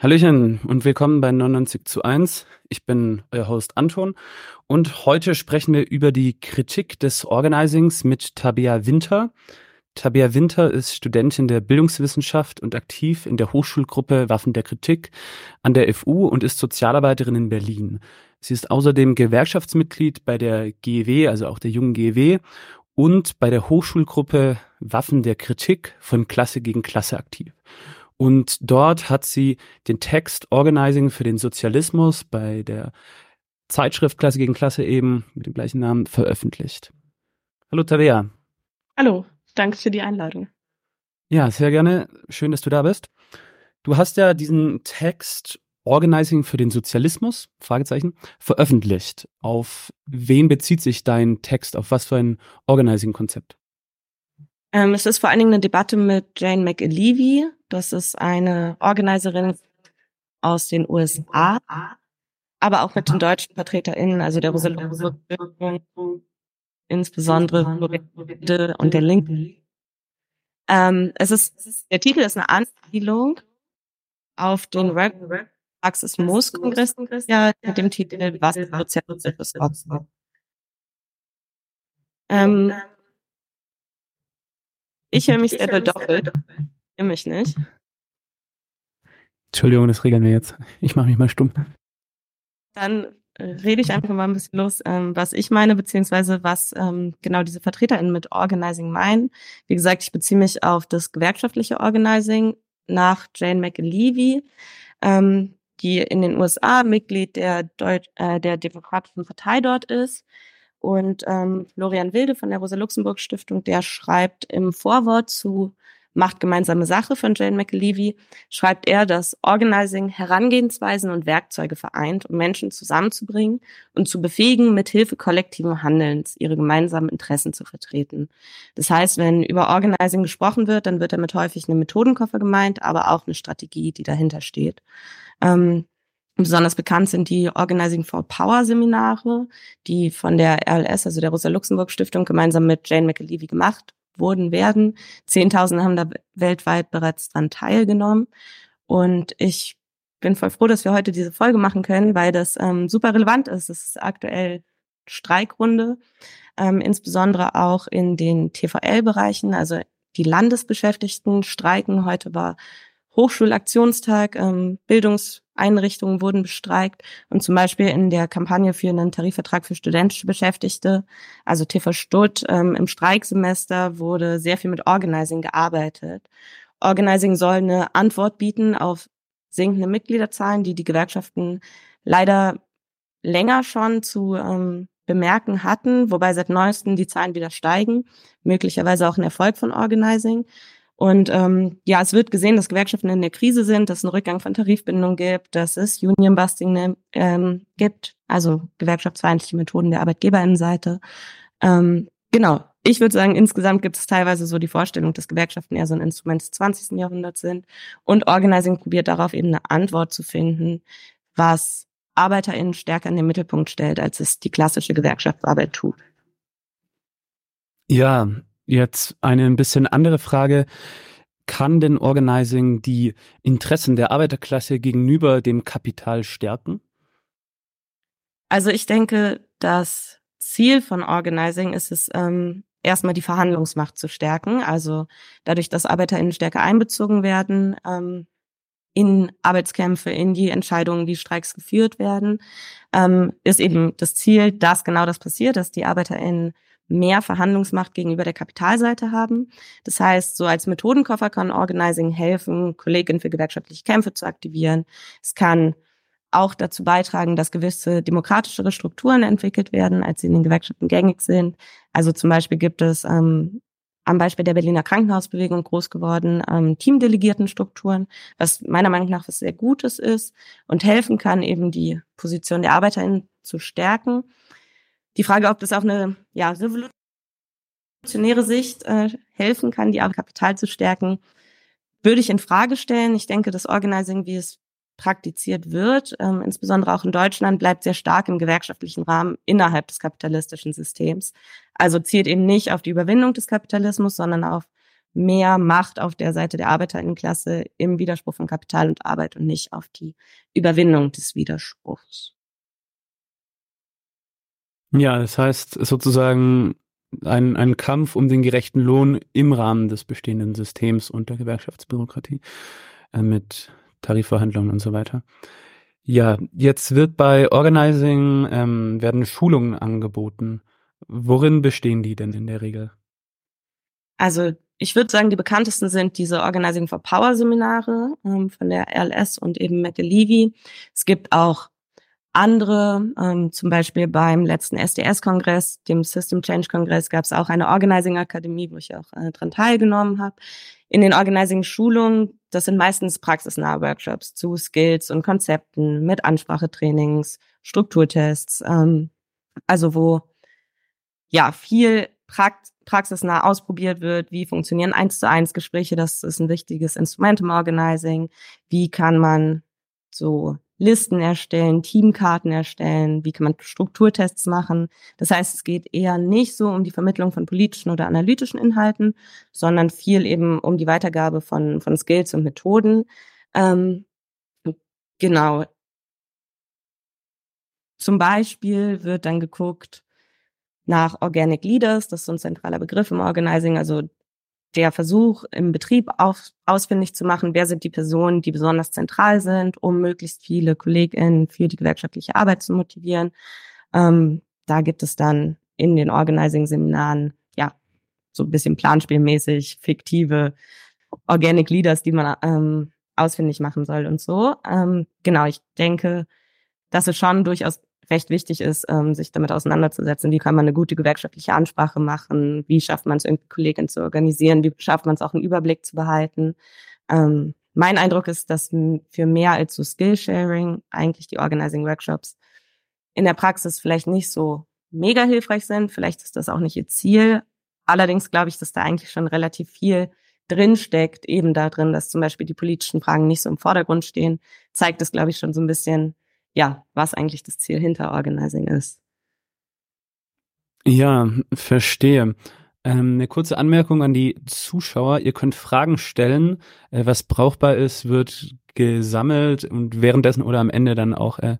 Hallöchen und willkommen bei 99 zu 1. Ich bin euer Host Anton und heute sprechen wir über die Kritik des Organizings mit Tabea Winter. Tabea Winter ist Studentin der Bildungswissenschaft und aktiv in der Hochschulgruppe Waffen der Kritik an der FU und ist Sozialarbeiterin in Berlin. Sie ist außerdem Gewerkschaftsmitglied bei der GEW, also auch der jungen GEW und bei der Hochschulgruppe Waffen der Kritik von Klasse gegen Klasse aktiv. Und dort hat sie den Text Organizing für den Sozialismus bei der Zeitschrift Klasse gegen Klasse eben mit dem gleichen Namen veröffentlicht. Hallo Tabea. Hallo, danke für die Einladung. Ja, sehr gerne. Schön, dass du da bist. Du hast ja diesen Text Organizing für den Sozialismus, Fragezeichen, veröffentlicht. Auf wen bezieht sich dein Text? Auf was für ein Organizing-Konzept? Ähm, es ist vor allen Dingen eine Debatte mit Jane McAlevey. Das ist eine Organiserin aus den USA, aber auch mit den deutschen VertreterInnen, also der Rosella insbesondere und der Linken. Ähm, es ist, der Titel ist eine Anspielung auf den Praxis Moos Kongress, ja, mit dem Titel Was Sozialismus ist. Ähm, ich höre mich selber doppelt. Ich höre mich nicht. Entschuldigung, das regeln wir jetzt. Ich mache mich mal stumm. Dann äh, rede ich einfach mal ein bisschen los, ähm, was ich meine, beziehungsweise was ähm, genau diese VertreterInnen mit Organizing meinen. Wie gesagt, ich beziehe mich auf das gewerkschaftliche Organizing nach Jane McAlevey, ähm, die in den USA Mitglied der, Deut äh, der Demokratischen Partei dort ist und ähm, Florian Wilde von der Rosa-Luxemburg-Stiftung, der schreibt im Vorwort zu Macht gemeinsame Sache von Jane McAlevey, schreibt er, dass Organizing Herangehensweisen und Werkzeuge vereint, um Menschen zusammenzubringen und zu befähigen, mit Hilfe kollektiven Handelns ihre gemeinsamen Interessen zu vertreten. Das heißt, wenn über Organizing gesprochen wird, dann wird damit häufig eine Methodenkoffer gemeint, aber auch eine Strategie, die dahinter steht. Ähm, Besonders bekannt sind die Organizing for Power Seminare, die von der RLS, also der Rosa-Luxemburg-Stiftung, gemeinsam mit Jane McAlevey gemacht wurden werden. Zehntausende haben da weltweit bereits dran teilgenommen. Und ich bin voll froh, dass wir heute diese Folge machen können, weil das ähm, super relevant ist. Es ist aktuell Streikrunde, ähm, insbesondere auch in den TVL-Bereichen, also die Landesbeschäftigten streiken. Heute war Hochschulaktionstag, ähm, Bildungseinrichtungen wurden bestreikt und zum Beispiel in der Kampagne für einen Tarifvertrag für studentische Beschäftigte, also TV Stutt, ähm, im Streiksemester wurde sehr viel mit Organizing gearbeitet. Organizing soll eine Antwort bieten auf sinkende Mitgliederzahlen, die die Gewerkschaften leider länger schon zu ähm, bemerken hatten, wobei seit neuestem die Zahlen wieder steigen, möglicherweise auch ein Erfolg von Organizing. Und ähm, ja, es wird gesehen, dass Gewerkschaften in der Krise sind, dass es einen Rückgang von Tarifbindung gibt, dass es Union-Busting ne, ähm, gibt, also gewerkschaftsfeindliche Methoden der Arbeitgeberinnenseite. Ähm, genau. Ich würde sagen, insgesamt gibt es teilweise so die Vorstellung, dass Gewerkschaften eher so ein Instrument des 20. Jahrhunderts sind. Und Organizing probiert darauf eben eine Antwort zu finden, was ArbeiterInnen stärker in den Mittelpunkt stellt, als es die klassische Gewerkschaftsarbeit tut. Ja, Jetzt eine ein bisschen andere Frage. Kann denn Organizing die Interessen der Arbeiterklasse gegenüber dem Kapital stärken? Also ich denke, das Ziel von Organizing ist es, ähm, erstmal die Verhandlungsmacht zu stärken. Also dadurch, dass ArbeiterInnen stärker einbezogen werden ähm, in Arbeitskämpfe, in die Entscheidungen, wie Streiks geführt werden, ähm, ist eben das Ziel, dass genau das passiert, dass die ArbeiterInnen mehr Verhandlungsmacht gegenüber der Kapitalseite haben. Das heißt, so als Methodenkoffer kann Organizing helfen, Kolleginnen für gewerkschaftliche Kämpfe zu aktivieren. Es kann auch dazu beitragen, dass gewisse demokratischere Strukturen entwickelt werden, als sie in den Gewerkschaften gängig sind. Also zum Beispiel gibt es ähm, am Beispiel der Berliner Krankenhausbewegung groß geworden, ähm, Teamdelegiertenstrukturen, was meiner Meinung nach was sehr Gutes ist und helfen kann, eben die Position der ArbeiterInnen zu stärken. Die Frage, ob das auf eine ja, revolutionäre Sicht äh, helfen kann, die Kapital zu stärken, würde ich in Frage stellen. Ich denke, das Organizing, wie es praktiziert wird, ähm, insbesondere auch in Deutschland, bleibt sehr stark im gewerkschaftlichen Rahmen innerhalb des kapitalistischen Systems. Also zielt eben nicht auf die Überwindung des Kapitalismus, sondern auf mehr Macht auf der Seite der Arbeiterinnenklasse im Widerspruch von Kapital und Arbeit und nicht auf die Überwindung des Widerspruchs. Ja, das heißt sozusagen ein, ein Kampf um den gerechten Lohn im Rahmen des bestehenden Systems und der Gewerkschaftsbürokratie äh, mit Tarifverhandlungen und so weiter. Ja, jetzt wird bei Organizing ähm, werden Schulungen angeboten. Worin bestehen die denn in der Regel? Also ich würde sagen, die bekanntesten sind diese Organizing for Power Seminare ähm, von der RLS und eben McAlevey. Es gibt auch andere, ähm, zum Beispiel beim letzten SDS-Kongress, dem System Change-Kongress, gab es auch eine Organizing-Akademie, wo ich auch äh, dran teilgenommen habe. In den Organizing-Schulungen, das sind meistens praxisnahe Workshops zu Skills und Konzepten mit Ansprachetrainings, Strukturtests, ähm, also wo ja viel Prakt praxisnah ausprobiert wird, wie funktionieren eins zu eins Gespräche, das ist ein wichtiges Instrument im Organizing, wie kann man so Listen erstellen, Teamkarten erstellen, wie kann man Strukturtests machen. Das heißt, es geht eher nicht so um die Vermittlung von politischen oder analytischen Inhalten, sondern viel eben um die Weitergabe von, von Skills und Methoden. Ähm, genau. Zum Beispiel wird dann geguckt nach Organic Leaders, das ist so ein zentraler Begriff im Organizing, also der Versuch im Betrieb auf, ausfindig zu machen, wer sind die Personen, die besonders zentral sind, um möglichst viele KollegInnen für die gewerkschaftliche Arbeit zu motivieren. Ähm, da gibt es dann in den Organizing-Seminaren, ja, so ein bisschen planspielmäßig fiktive Organic Leaders, die man ähm, ausfindig machen soll und so. Ähm, genau, ich denke, dass es schon durchaus recht wichtig ist, ähm, sich damit auseinanderzusetzen. Wie kann man eine gute gewerkschaftliche Ansprache machen? Wie schafft man es, irgendwie Kollegen zu organisieren? Wie schafft man es auch, einen Überblick zu behalten? Ähm, mein Eindruck ist, dass für mehr als so Skillsharing eigentlich die Organizing Workshops in der Praxis vielleicht nicht so mega hilfreich sind. Vielleicht ist das auch nicht ihr Ziel. Allerdings glaube ich, dass da eigentlich schon relativ viel drin steckt, eben da drin, dass zum Beispiel die politischen Fragen nicht so im Vordergrund stehen, zeigt es, glaube ich, schon so ein bisschen, ja, was eigentlich das Ziel hinter Organizing ist. Ja, verstehe. Ähm, eine kurze Anmerkung an die Zuschauer. Ihr könnt Fragen stellen. Äh, was brauchbar ist, wird gesammelt und währenddessen oder am Ende dann auch, äh,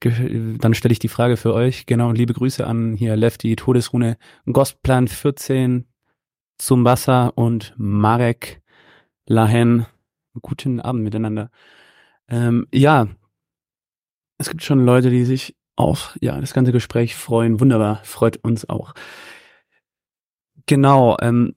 dann stelle ich die Frage für euch. Genau, liebe Grüße an hier Lefty, Todesrune, Gosplan 14, zum Wasser und Marek Lahen. Guten Abend miteinander. Ähm, ja, es gibt schon Leute, die sich auf ja das ganze Gespräch freuen. Wunderbar, freut uns auch. Genau, ähm,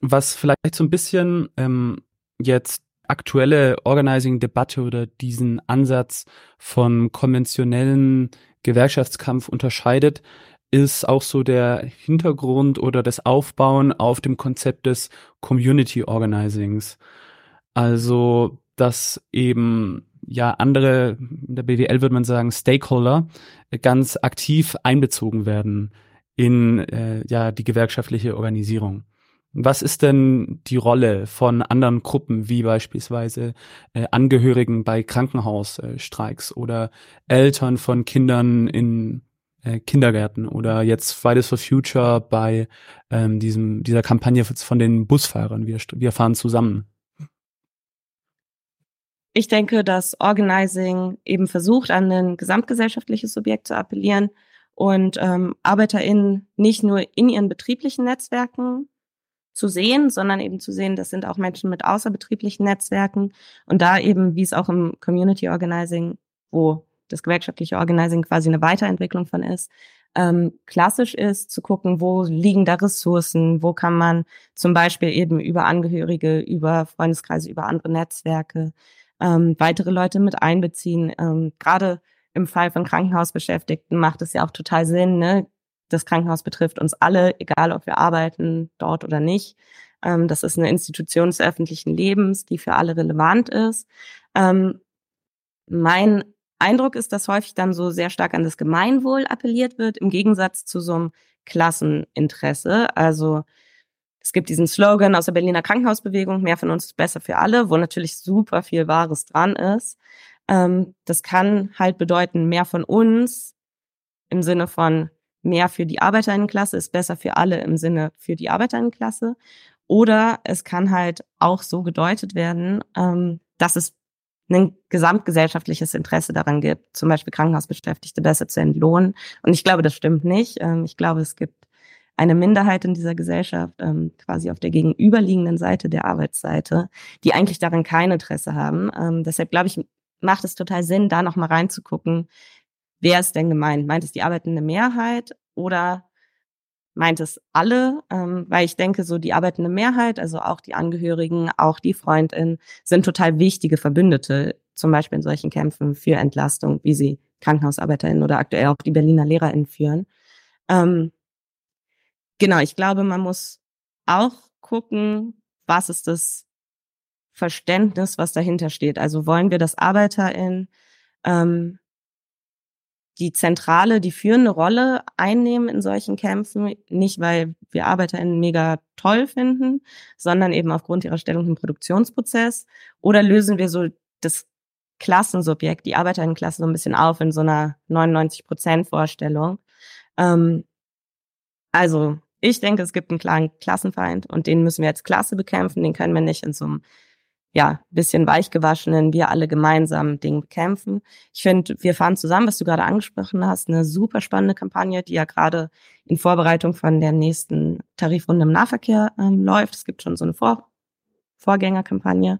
was vielleicht so ein bisschen ähm, jetzt aktuelle Organizing-Debatte oder diesen Ansatz von konventionellen Gewerkschaftskampf unterscheidet, ist auch so der Hintergrund oder das Aufbauen auf dem Konzept des Community Organizings. Also, dass eben ja andere, in der BWL würde man sagen, Stakeholder ganz aktiv einbezogen werden in äh, ja die gewerkschaftliche Organisierung. Was ist denn die Rolle von anderen Gruppen, wie beispielsweise äh, Angehörigen bei Krankenhausstreiks oder Eltern von Kindern in äh, Kindergärten oder jetzt Fridays for Future bei ähm, diesem, dieser Kampagne von den Busfahrern, wir, wir fahren zusammen? Ich denke, dass Organizing eben versucht, an ein gesamtgesellschaftliches Subjekt zu appellieren und ähm, ArbeiterInnen nicht nur in ihren betrieblichen Netzwerken zu sehen, sondern eben zu sehen, das sind auch Menschen mit außerbetrieblichen Netzwerken und da eben, wie es auch im Community Organizing, wo das gewerkschaftliche Organizing quasi eine Weiterentwicklung von ist, ähm, klassisch ist, zu gucken, wo liegen da Ressourcen, wo kann man zum Beispiel eben über Angehörige, über Freundeskreise, über andere Netzwerke ähm, weitere Leute mit einbeziehen. Ähm, Gerade im Fall von Krankenhausbeschäftigten macht es ja auch total Sinn. Ne? Das Krankenhaus betrifft uns alle, egal ob wir arbeiten dort oder nicht. Ähm, das ist eine Institution des öffentlichen Lebens, die für alle relevant ist. Ähm, mein Eindruck ist, dass häufig dann so sehr stark an das Gemeinwohl appelliert wird, im Gegensatz zu so einem Klasseninteresse. Also es gibt diesen Slogan aus der Berliner Krankenhausbewegung, mehr von uns ist besser für alle, wo natürlich super viel Wahres dran ist. Ähm, das kann halt bedeuten, mehr von uns im Sinne von mehr für die Arbeiterinnenklasse ist besser für alle im Sinne für die Arbeiterinnenklasse. Oder es kann halt auch so gedeutet werden, ähm, dass es ein gesamtgesellschaftliches Interesse daran gibt, zum Beispiel Krankenhausbeschäftigte besser zu entlohnen. Und ich glaube, das stimmt nicht. Ähm, ich glaube, es gibt eine Minderheit in dieser Gesellschaft, ähm, quasi auf der gegenüberliegenden Seite der Arbeitsseite, die eigentlich daran kein Interesse haben. Ähm, deshalb glaube ich, macht es total Sinn, da nochmal reinzugucken, wer ist denn gemeint? Meint es die arbeitende Mehrheit oder meint es alle? Ähm, weil ich denke, so die arbeitende Mehrheit, also auch die Angehörigen, auch die Freundinnen, sind total wichtige Verbündete, zum Beispiel in solchen Kämpfen für Entlastung, wie sie KrankenhausarbeiterInnen oder aktuell auch die Berliner LehrerInnen führen. Ähm, genau, ich glaube, man muss auch gucken, was ist das Verständnis, was dahinter steht. Also wollen wir, dass ArbeiterInnen ähm, die zentrale, die führende Rolle einnehmen in solchen Kämpfen, nicht weil wir ArbeiterInnen mega toll finden, sondern eben aufgrund ihrer Stellung im Produktionsprozess? Oder lösen wir so das Klassensubjekt, die Arbeiterinnenklasse so ein bisschen auf in so einer 99-Prozent-Vorstellung? Ähm, also ich denke, es gibt einen klaren Klassenfeind und den müssen wir als Klasse bekämpfen. Den können wir nicht in so einem ja, bisschen weichgewaschenen, wir alle gemeinsam Ding bekämpfen. Ich finde, wir fahren zusammen, was du gerade angesprochen hast, eine super spannende Kampagne, die ja gerade in Vorbereitung von der nächsten Tarifrunde im Nahverkehr ähm, läuft. Es gibt schon so eine Vor Vorgängerkampagne.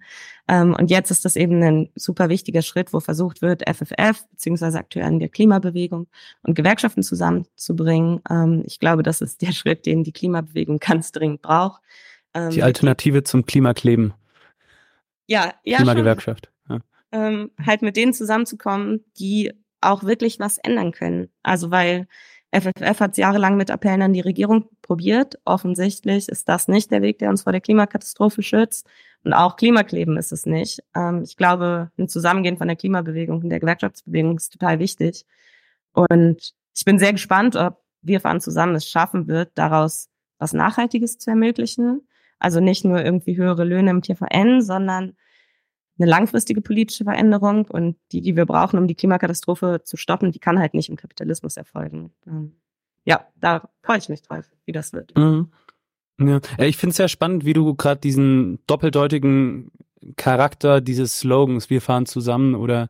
Ähm, und jetzt ist das eben ein super wichtiger Schritt, wo versucht wird, FFF beziehungsweise aktuell in der Klimabewegung und Gewerkschaften zusammenzubringen. Ähm, ich glaube, das ist der Schritt, den die Klimabewegung ganz dringend braucht. Ähm, die Alternative zum Klimakleben ja, ja Klimagewerkschaft. Ja. Ähm, halt mit denen zusammenzukommen, die auch wirklich was ändern können. Also weil FFF hat jahrelang mit Appellen an die Regierung probiert. Offensichtlich ist das nicht der Weg, der uns vor der Klimakatastrophe schützt. Und auch Klimakleben ist es nicht. Ähm, ich glaube, ein Zusammengehen von der Klimabewegung und der Gewerkschaftsbewegung ist total wichtig. Und ich bin sehr gespannt, ob wir fahren zusammen es schaffen wird, daraus was Nachhaltiges zu ermöglichen. Also nicht nur irgendwie höhere Löhne im TVN, sondern eine langfristige politische Veränderung und die, die wir brauchen, um die Klimakatastrophe zu stoppen, die kann halt nicht im Kapitalismus erfolgen. Ähm, ja, da freue ich mich drauf, wie das wird. Mhm. Ja. Ich finde es sehr spannend, wie du gerade diesen doppeldeutigen Charakter dieses Slogans, wir fahren zusammen oder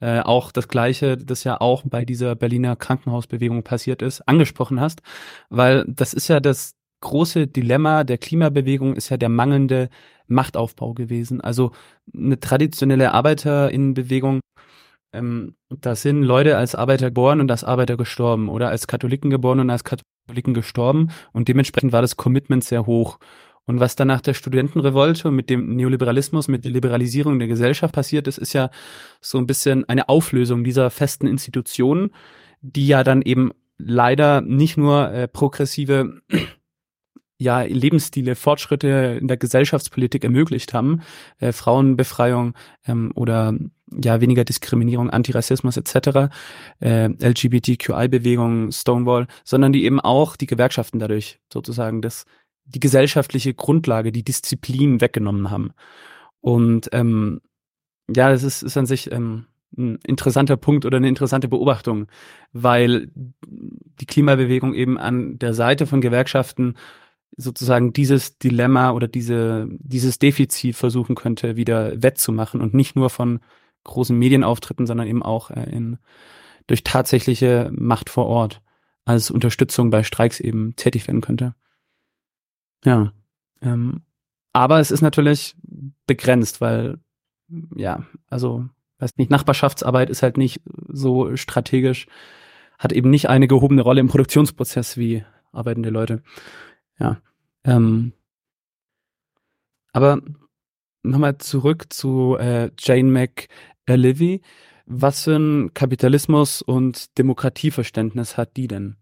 äh, auch das Gleiche, das ja auch bei dieser Berliner Krankenhausbewegung passiert ist, angesprochen hast, weil das ist ja das große Dilemma der Klimabewegung ist ja der mangelnde Machtaufbau gewesen. Also eine traditionelle Arbeiterinnenbewegung, ähm, da sind Leute als Arbeiter geboren und als Arbeiter gestorben oder als Katholiken geboren und als Katholiken gestorben und dementsprechend war das Commitment sehr hoch. Und was dann nach der Studentenrevolte mit dem Neoliberalismus, mit der Liberalisierung der Gesellschaft passiert ist, ist ja so ein bisschen eine Auflösung dieser festen Institutionen, die ja dann eben leider nicht nur äh, progressive ja Lebensstile, Fortschritte in der Gesellschaftspolitik ermöglicht haben, äh, Frauenbefreiung ähm, oder ja weniger Diskriminierung, Antirassismus etc., äh, LGBTQI-Bewegung, Stonewall, sondern die eben auch die Gewerkschaften dadurch sozusagen das die gesellschaftliche Grundlage, die Disziplin weggenommen haben. Und ähm, ja, das ist, ist an sich ähm, ein interessanter Punkt oder eine interessante Beobachtung, weil die Klimabewegung eben an der Seite von Gewerkschaften sozusagen dieses Dilemma oder diese, dieses Defizit versuchen könnte, wieder wettzumachen und nicht nur von großen Medienauftritten, sondern eben auch äh, in, durch tatsächliche Macht vor Ort als Unterstützung bei Streiks eben tätig werden könnte. Ja. Ähm, aber es ist natürlich begrenzt, weil, ja, also, weiß nicht, Nachbarschaftsarbeit ist halt nicht so strategisch, hat eben nicht eine gehobene Rolle im Produktionsprozess wie arbeitende Leute. Ja. Ähm, aber nochmal zurück zu äh, Jane McAlevey. Was für ein Kapitalismus und Demokratieverständnis hat die denn?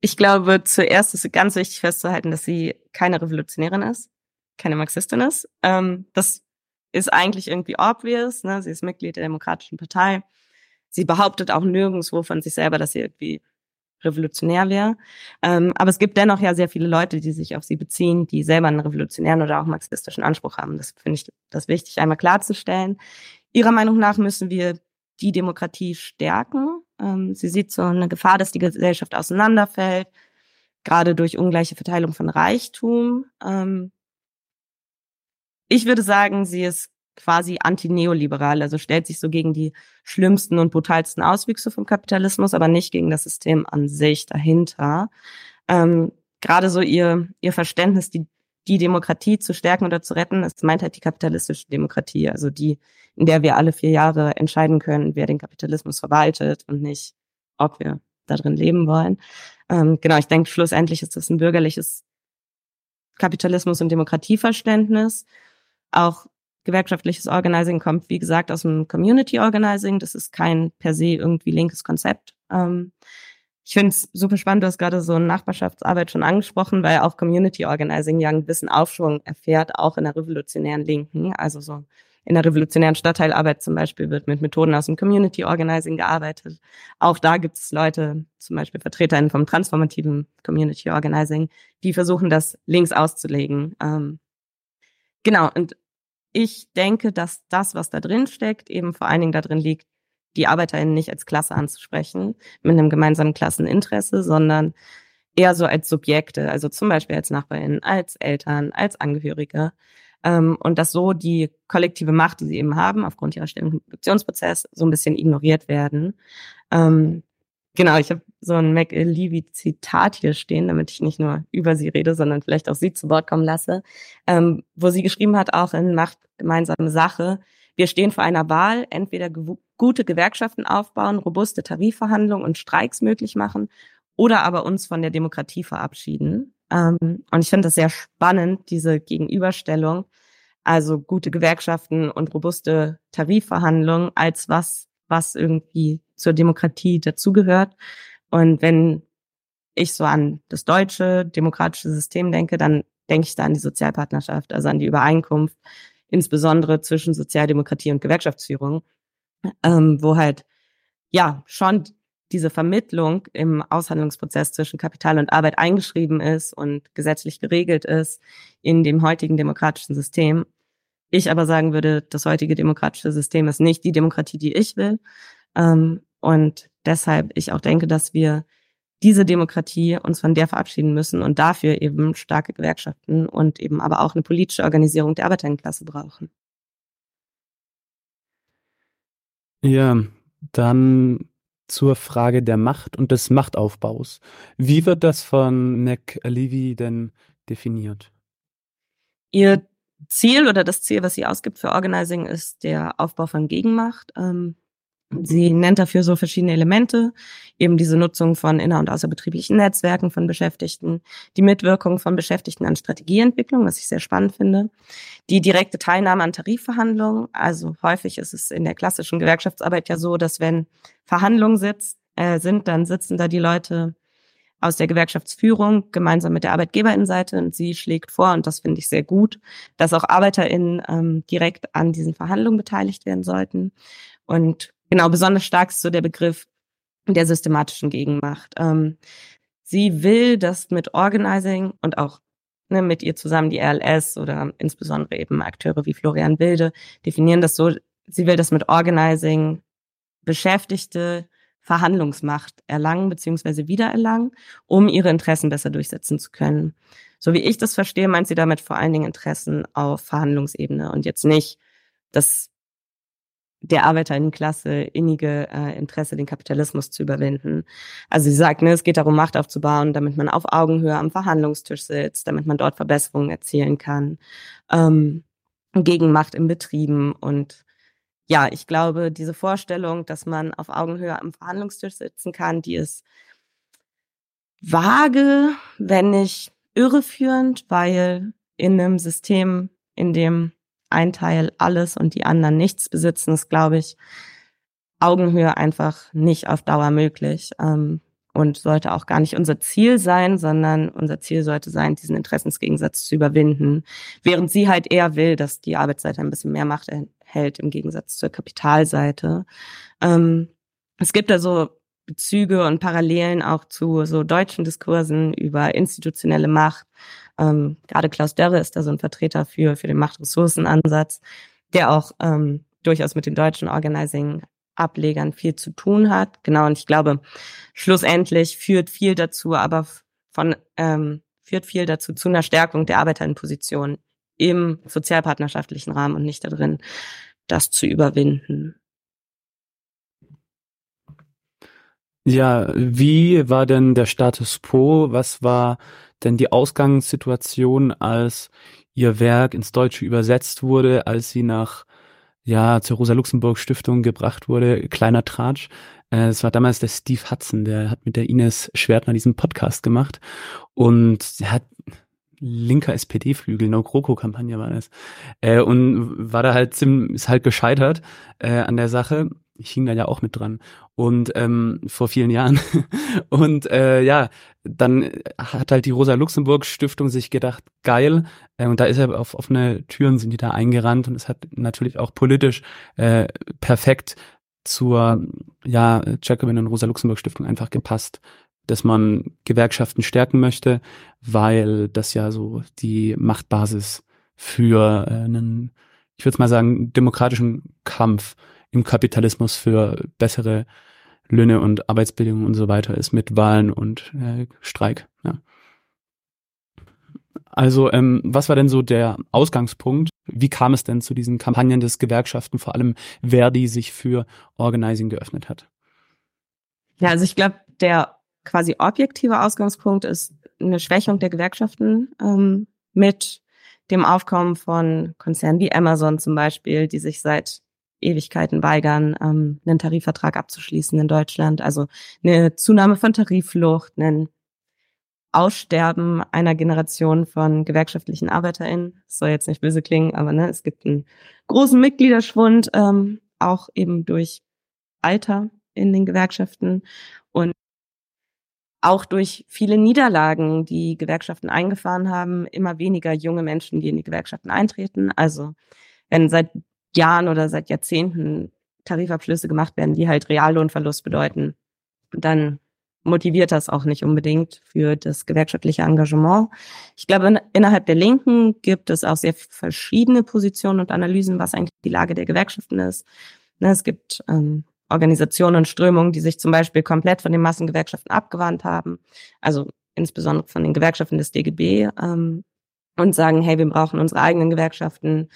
Ich glaube, zuerst ist ganz wichtig festzuhalten, dass sie keine Revolutionärin ist, keine Marxistin ist. Ähm, das ist eigentlich irgendwie obvious. Ne? Sie ist Mitglied der Demokratischen Partei. Sie behauptet auch nirgendwo von sich selber, dass sie irgendwie revolutionär wäre. Ähm, aber es gibt dennoch ja sehr viele Leute, die sich auf sie beziehen, die selber einen revolutionären oder auch marxistischen Anspruch haben. Das finde ich das wichtig, einmal klarzustellen. Ihrer Meinung nach müssen wir die Demokratie stärken. Ähm, sie sieht so eine Gefahr, dass die Gesellschaft auseinanderfällt. gerade durch ungleiche Verteilung von Reichtum. Ähm, ich würde sagen, sie ist quasi antineoliberal, also stellt sich so gegen die schlimmsten und brutalsten Auswüchse vom Kapitalismus, aber nicht gegen das System an sich dahinter. Ähm, Gerade so ihr, ihr Verständnis, die, die Demokratie zu stärken oder zu retten, es meint halt die kapitalistische Demokratie, also die, in der wir alle vier Jahre entscheiden können, wer den Kapitalismus verwaltet und nicht, ob wir da drin leben wollen. Ähm, genau, ich denke, schlussendlich ist das ein bürgerliches Kapitalismus- und Demokratieverständnis. Auch gewerkschaftliches Organizing kommt, wie gesagt, aus dem Community Organizing. Das ist kein per se irgendwie linkes Konzept. Ähm, ich finde es super spannend, du hast gerade so Nachbarschaftsarbeit schon angesprochen, weil auch Community Organizing ja einen gewissen Aufschwung erfährt, auch in der revolutionären Linken. Also so in der revolutionären Stadtteilarbeit zum Beispiel wird mit Methoden aus dem Community Organizing gearbeitet. Auch da gibt es Leute, zum Beispiel VertreterInnen vom transformativen Community Organizing, die versuchen, das links auszulegen. Ähm, genau, und ich denke, dass das, was da drin steckt, eben vor allen Dingen da drin liegt, die ArbeiterInnen nicht als Klasse anzusprechen, mit einem gemeinsamen Klasseninteresse, sondern eher so als Subjekte, also zum Beispiel als NachbarInnen, als Eltern, als Angehörige. Ähm, und dass so die kollektive Macht, die sie eben haben, aufgrund ihrer Stellung im Produktionsprozess, so ein bisschen ignoriert werden. Ähm, genau, ich habe so ein McLevy-Zitat hier stehen, damit ich nicht nur über sie rede, sondern vielleicht auch sie zu Wort kommen lasse, ähm, wo sie geschrieben hat, auch in Macht gemeinsame Sache, wir stehen vor einer Wahl, entweder gute Gewerkschaften aufbauen, robuste Tarifverhandlungen und Streiks möglich machen oder aber uns von der Demokratie verabschieden. Ähm, und ich finde das sehr spannend, diese Gegenüberstellung, also gute Gewerkschaften und robuste Tarifverhandlungen als was, was irgendwie zur Demokratie dazugehört. Und wenn ich so an das deutsche demokratische System denke, dann denke ich da an die Sozialpartnerschaft, also an die Übereinkunft, insbesondere zwischen Sozialdemokratie und Gewerkschaftsführung, ähm, wo halt ja schon diese Vermittlung im Aushandlungsprozess zwischen Kapital und Arbeit eingeschrieben ist und gesetzlich geregelt ist in dem heutigen demokratischen System. Ich aber sagen würde, das heutige demokratische System ist nicht die Demokratie, die ich will. Ähm, und deshalb ich auch denke, dass wir diese Demokratie uns von der verabschieden müssen und dafür eben starke Gewerkschaften und eben aber auch eine politische Organisierung der Arbeiterinnenklasse brauchen. Ja, dann zur Frage der Macht und des Machtaufbaus. Wie wird das von McAlevey denn definiert? Ihr Ziel oder das Ziel, was sie ausgibt für Organizing, ist der Aufbau von Gegenmacht. Ähm, Sie nennt dafür so verschiedene Elemente, eben diese Nutzung von inner- und außerbetrieblichen Netzwerken von Beschäftigten, die Mitwirkung von Beschäftigten an Strategieentwicklung, was ich sehr spannend finde, die direkte Teilnahme an Tarifverhandlungen. Also häufig ist es in der klassischen Gewerkschaftsarbeit ja so, dass wenn Verhandlungen sitzt, äh, sind, dann sitzen da die Leute aus der Gewerkschaftsführung gemeinsam mit der Arbeitgeberinnenseite und sie schlägt vor, und das finde ich sehr gut, dass auch ArbeiterInnen ähm, direkt an diesen Verhandlungen beteiligt werden sollten. Und Genau, besonders stark ist so der Begriff der systematischen Gegenmacht. Ähm, sie will, dass mit Organizing und auch ne, mit ihr zusammen die RLS oder insbesondere eben Akteure wie Florian Wilde definieren das so, sie will, dass mit Organizing Beschäftigte Verhandlungsmacht erlangen bzw. wiedererlangen, um ihre Interessen besser durchsetzen zu können. So wie ich das verstehe, meint sie damit vor allen Dingen Interessen auf Verhandlungsebene und jetzt nicht das der Arbeiterinnenklasse innige äh, Interesse, den Kapitalismus zu überwinden. Also sie sagt, ne, es geht darum, Macht aufzubauen, damit man auf Augenhöhe am Verhandlungstisch sitzt, damit man dort Verbesserungen erzielen kann, ähm, gegen Macht in Betrieben. Und ja, ich glaube, diese Vorstellung, dass man auf Augenhöhe am Verhandlungstisch sitzen kann, die ist vage, wenn nicht irreführend, weil in einem System, in dem ein Teil alles und die anderen nichts besitzen, ist, glaube ich, Augenhöhe einfach nicht auf Dauer möglich ähm, und sollte auch gar nicht unser Ziel sein, sondern unser Ziel sollte sein, diesen Interessensgegensatz zu überwinden, während sie halt eher will, dass die Arbeitsseite ein bisschen mehr Macht erhält im Gegensatz zur Kapitalseite. Ähm, es gibt da so Bezüge und Parallelen auch zu so deutschen Diskursen über institutionelle Macht ähm, gerade Klaus Dörre ist da so ein Vertreter für, für den Machtressourcenansatz, der auch ähm, durchaus mit den deutschen Organizing-Ablegern viel zu tun hat. Genau, und ich glaube, schlussendlich führt viel dazu, aber von ähm, führt viel dazu zu einer Stärkung der Arbeiterinnenposition im sozialpartnerschaftlichen Rahmen und nicht darin, das zu überwinden. Ja, wie war denn der Status quo? Was war denn die Ausgangssituation, als ihr Werk ins Deutsche übersetzt wurde, als sie nach ja zur Rosa-Luxemburg-Stiftung gebracht wurde? Kleiner Tratsch. Äh, es war damals der Steve Hudson, der hat mit der Ines Schwertner diesen Podcast gemacht und er hat linker SPD-Flügel, No-GroKo-Kampagne war das. Äh, und war da halt ziemlich, ist halt gescheitert äh, an der Sache. Ich hing da ja auch mit dran. Und ähm, vor vielen Jahren. und äh, ja, dann hat halt die Rosa-Luxemburg-Stiftung sich gedacht, geil. Äh, und da ist er auf offene Türen sind die da eingerannt und es hat natürlich auch politisch äh, perfekt zur ja, Jacobin und Rosa-Luxemburg-Stiftung einfach gepasst dass man Gewerkschaften stärken möchte, weil das ja so die Machtbasis für äh, einen, ich würde mal sagen, demokratischen Kampf im Kapitalismus für bessere Löhne und Arbeitsbedingungen und so weiter ist mit Wahlen und äh, Streik. Ja. Also ähm, was war denn so der Ausgangspunkt? Wie kam es denn zu diesen Kampagnen des Gewerkschaften, vor allem Verdi sich für Organizing geöffnet hat? Ja, also ich glaube, der quasi objektive Ausgangspunkt ist eine Schwächung der Gewerkschaften ähm, mit dem Aufkommen von Konzernen wie Amazon zum Beispiel, die sich seit Ewigkeiten weigern, ähm, einen Tarifvertrag abzuschließen in Deutschland. Also eine Zunahme von Tarifflucht, ein Aussterben einer Generation von gewerkschaftlichen ArbeiterInnen. Das soll jetzt nicht böse klingen, aber ne, es gibt einen großen Mitgliederschwund, ähm, auch eben durch Alter in den Gewerkschaften. Und auch durch viele Niederlagen, die Gewerkschaften eingefahren haben, immer weniger junge Menschen, die in die Gewerkschaften eintreten. Also wenn seit Jahren oder seit Jahrzehnten Tarifabschlüsse gemacht werden, die halt Reallohnverlust bedeuten, dann motiviert das auch nicht unbedingt für das gewerkschaftliche Engagement. Ich glaube, innerhalb der Linken gibt es auch sehr verschiedene Positionen und Analysen, was eigentlich die Lage der Gewerkschaften ist. Ne, es gibt ähm, Organisationen und Strömungen, die sich zum Beispiel komplett von den Massengewerkschaften abgewandt haben, also insbesondere von den Gewerkschaften des DGB, ähm, und sagen, hey, wir brauchen unsere eigenen Gewerkschaften.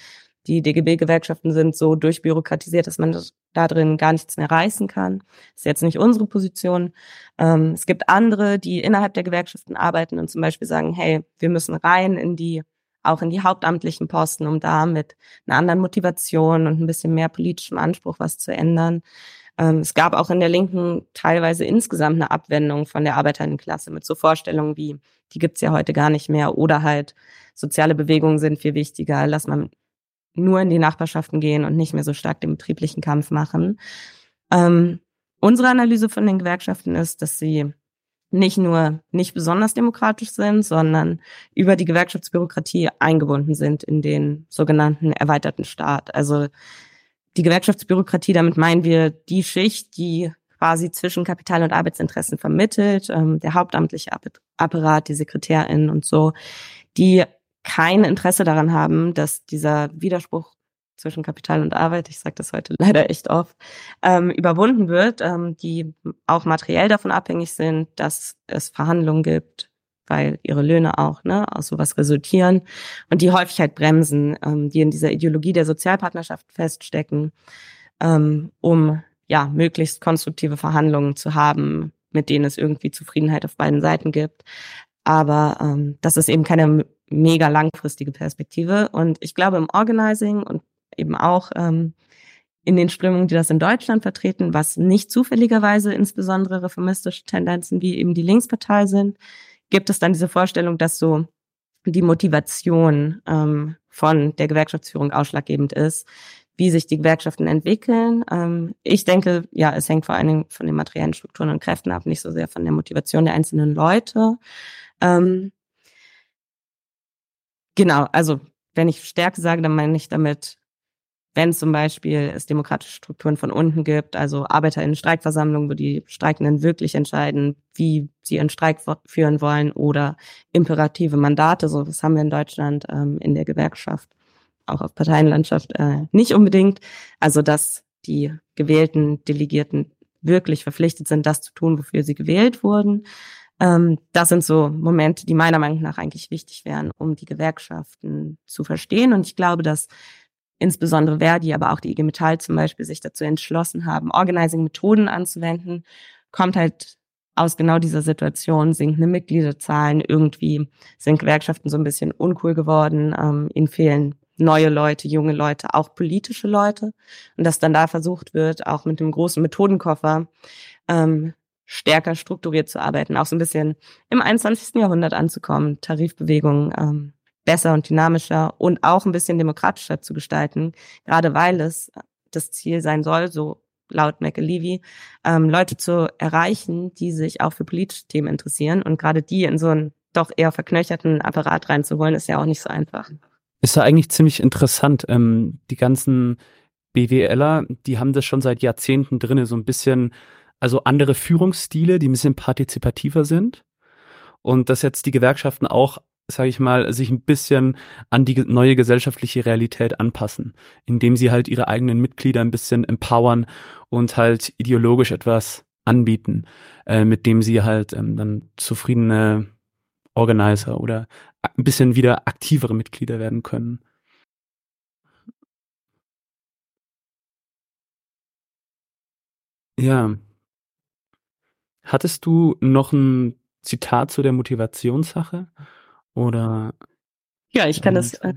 Die DGB-Gewerkschaften sind so durchbürokratisiert, dass man da drin gar nichts mehr reißen kann. Das ist jetzt nicht unsere Position. Ähm, es gibt andere, die innerhalb der Gewerkschaften arbeiten und zum Beispiel sagen, hey, wir müssen rein in die auch in die hauptamtlichen Posten, um da mit einer anderen Motivation und ein bisschen mehr politischem Anspruch was zu ändern. Ähm, es gab auch in der Linken teilweise insgesamt eine Abwendung von der Arbeiterinnenklasse mit so Vorstellungen wie, die gibt's ja heute gar nicht mehr oder halt soziale Bewegungen sind viel wichtiger, lass man nur in die Nachbarschaften gehen und nicht mehr so stark den betrieblichen Kampf machen. Ähm, unsere Analyse von den Gewerkschaften ist, dass sie nicht nur nicht besonders demokratisch sind, sondern über die Gewerkschaftsbürokratie eingebunden sind in den sogenannten erweiterten Staat. Also die Gewerkschaftsbürokratie, damit meinen wir die Schicht, die quasi zwischen Kapital- und Arbeitsinteressen vermittelt, ähm, der hauptamtliche Apparat, die SekretärInnen und so, die kein Interesse daran haben, dass dieser Widerspruch zwischen Kapital und Arbeit, ich sage das heute leider echt oft, ähm, überwunden wird, ähm, die auch materiell davon abhängig sind, dass es Verhandlungen gibt, weil ihre Löhne auch ne, aus sowas resultieren und die häufig halt bremsen, ähm, die in dieser Ideologie der Sozialpartnerschaft feststecken, ähm, um ja möglichst konstruktive Verhandlungen zu haben, mit denen es irgendwie Zufriedenheit auf beiden Seiten gibt. Aber ähm, das ist eben keine mega langfristige Perspektive. Und ich glaube, im Organizing und eben auch ähm, in den Strömungen, die das in Deutschland vertreten, was nicht zufälligerweise insbesondere reformistische Tendenzen wie eben die Linkspartei sind, gibt es dann diese Vorstellung, dass so die Motivation ähm, von der Gewerkschaftsführung ausschlaggebend ist, wie sich die Gewerkschaften entwickeln. Ähm, ich denke, ja, es hängt vor allen Dingen von den materiellen Strukturen und Kräften ab, nicht so sehr von der Motivation der einzelnen Leute. Ähm, genau, also wenn ich Stärke sage, dann meine ich damit wenn zum Beispiel es demokratische Strukturen von unten gibt, also ArbeiterInnen-Streikversammlungen, wo die Streikenden wirklich entscheiden, wie sie ihren Streik führen wollen oder imperative Mandate, so das haben wir in Deutschland ähm, in der Gewerkschaft, auch auf Parteienlandschaft äh, nicht unbedingt. Also dass die gewählten Delegierten wirklich verpflichtet sind, das zu tun, wofür sie gewählt wurden. Ähm, das sind so Momente, die meiner Meinung nach eigentlich wichtig wären, um die Gewerkschaften zu verstehen. Und ich glaube, dass insbesondere Verdi, aber auch die IG Metall zum Beispiel sich dazu entschlossen haben, Organizing-Methoden anzuwenden, kommt halt aus genau dieser Situation, sinkende Mitgliederzahlen, irgendwie sind Gewerkschaften so ein bisschen uncool geworden, ähm, ihnen fehlen neue Leute, junge Leute, auch politische Leute. Und dass dann da versucht wird, auch mit dem großen Methodenkoffer ähm, stärker strukturiert zu arbeiten, auch so ein bisschen im 21. Jahrhundert anzukommen, Tarifbewegungen ähm, besser und dynamischer und auch ein bisschen demokratischer zu gestalten, gerade weil es das Ziel sein soll, so laut McAlevey, ähm, Leute zu erreichen, die sich auch für politische Themen interessieren und gerade die in so einen doch eher verknöcherten Apparat reinzuholen, ist ja auch nicht so einfach. Ist ja eigentlich ziemlich interessant. Ähm, die ganzen BWLer, die haben das schon seit Jahrzehnten drinne, so ein bisschen also andere Führungsstile, die ein bisschen partizipativer sind. Und dass jetzt die Gewerkschaften auch, sage ich mal, sich ein bisschen an die neue gesellschaftliche Realität anpassen, indem sie halt ihre eigenen Mitglieder ein bisschen empowern und halt ideologisch etwas anbieten, äh, mit dem sie halt ähm, dann zufriedene Organizer oder ein bisschen wieder aktivere Mitglieder werden können. Ja, Hattest du noch ein Zitat zu der Motivationssache? Oder? Ja, ich kann das äh,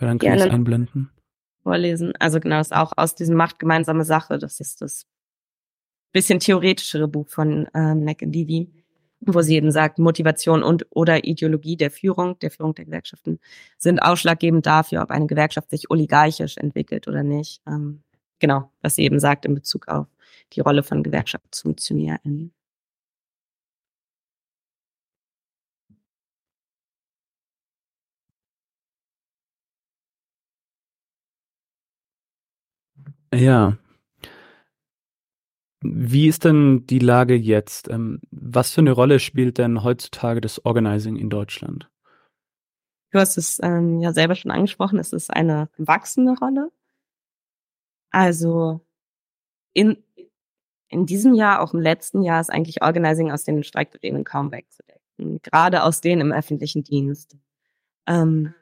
ja, dann kann ich einblenden. Vorlesen. Also genau, das ist auch aus diesem Macht gemeinsame Sache. Das ist das bisschen theoretischere Buch von äh, McAlevey, wo sie eben sagt, Motivation und oder Ideologie der Führung, der Führung der Gewerkschaften, sind ausschlaggebend dafür, ob eine Gewerkschaft sich oligarchisch entwickelt oder nicht. Ähm, genau, was sie eben sagt in Bezug auf die Rolle von Gewerkschaftsfunktionären. Ja. Wie ist denn die Lage jetzt? Ähm, was für eine Rolle spielt denn heutzutage das Organizing in Deutschland? Du hast es ähm, ja selber schon angesprochen, es ist eine wachsende Rolle. Also in, in diesem Jahr, auch im letzten Jahr, ist eigentlich Organizing aus den Streikbewegungen kaum wegzudecken. Gerade aus denen im öffentlichen Dienst. Ähm,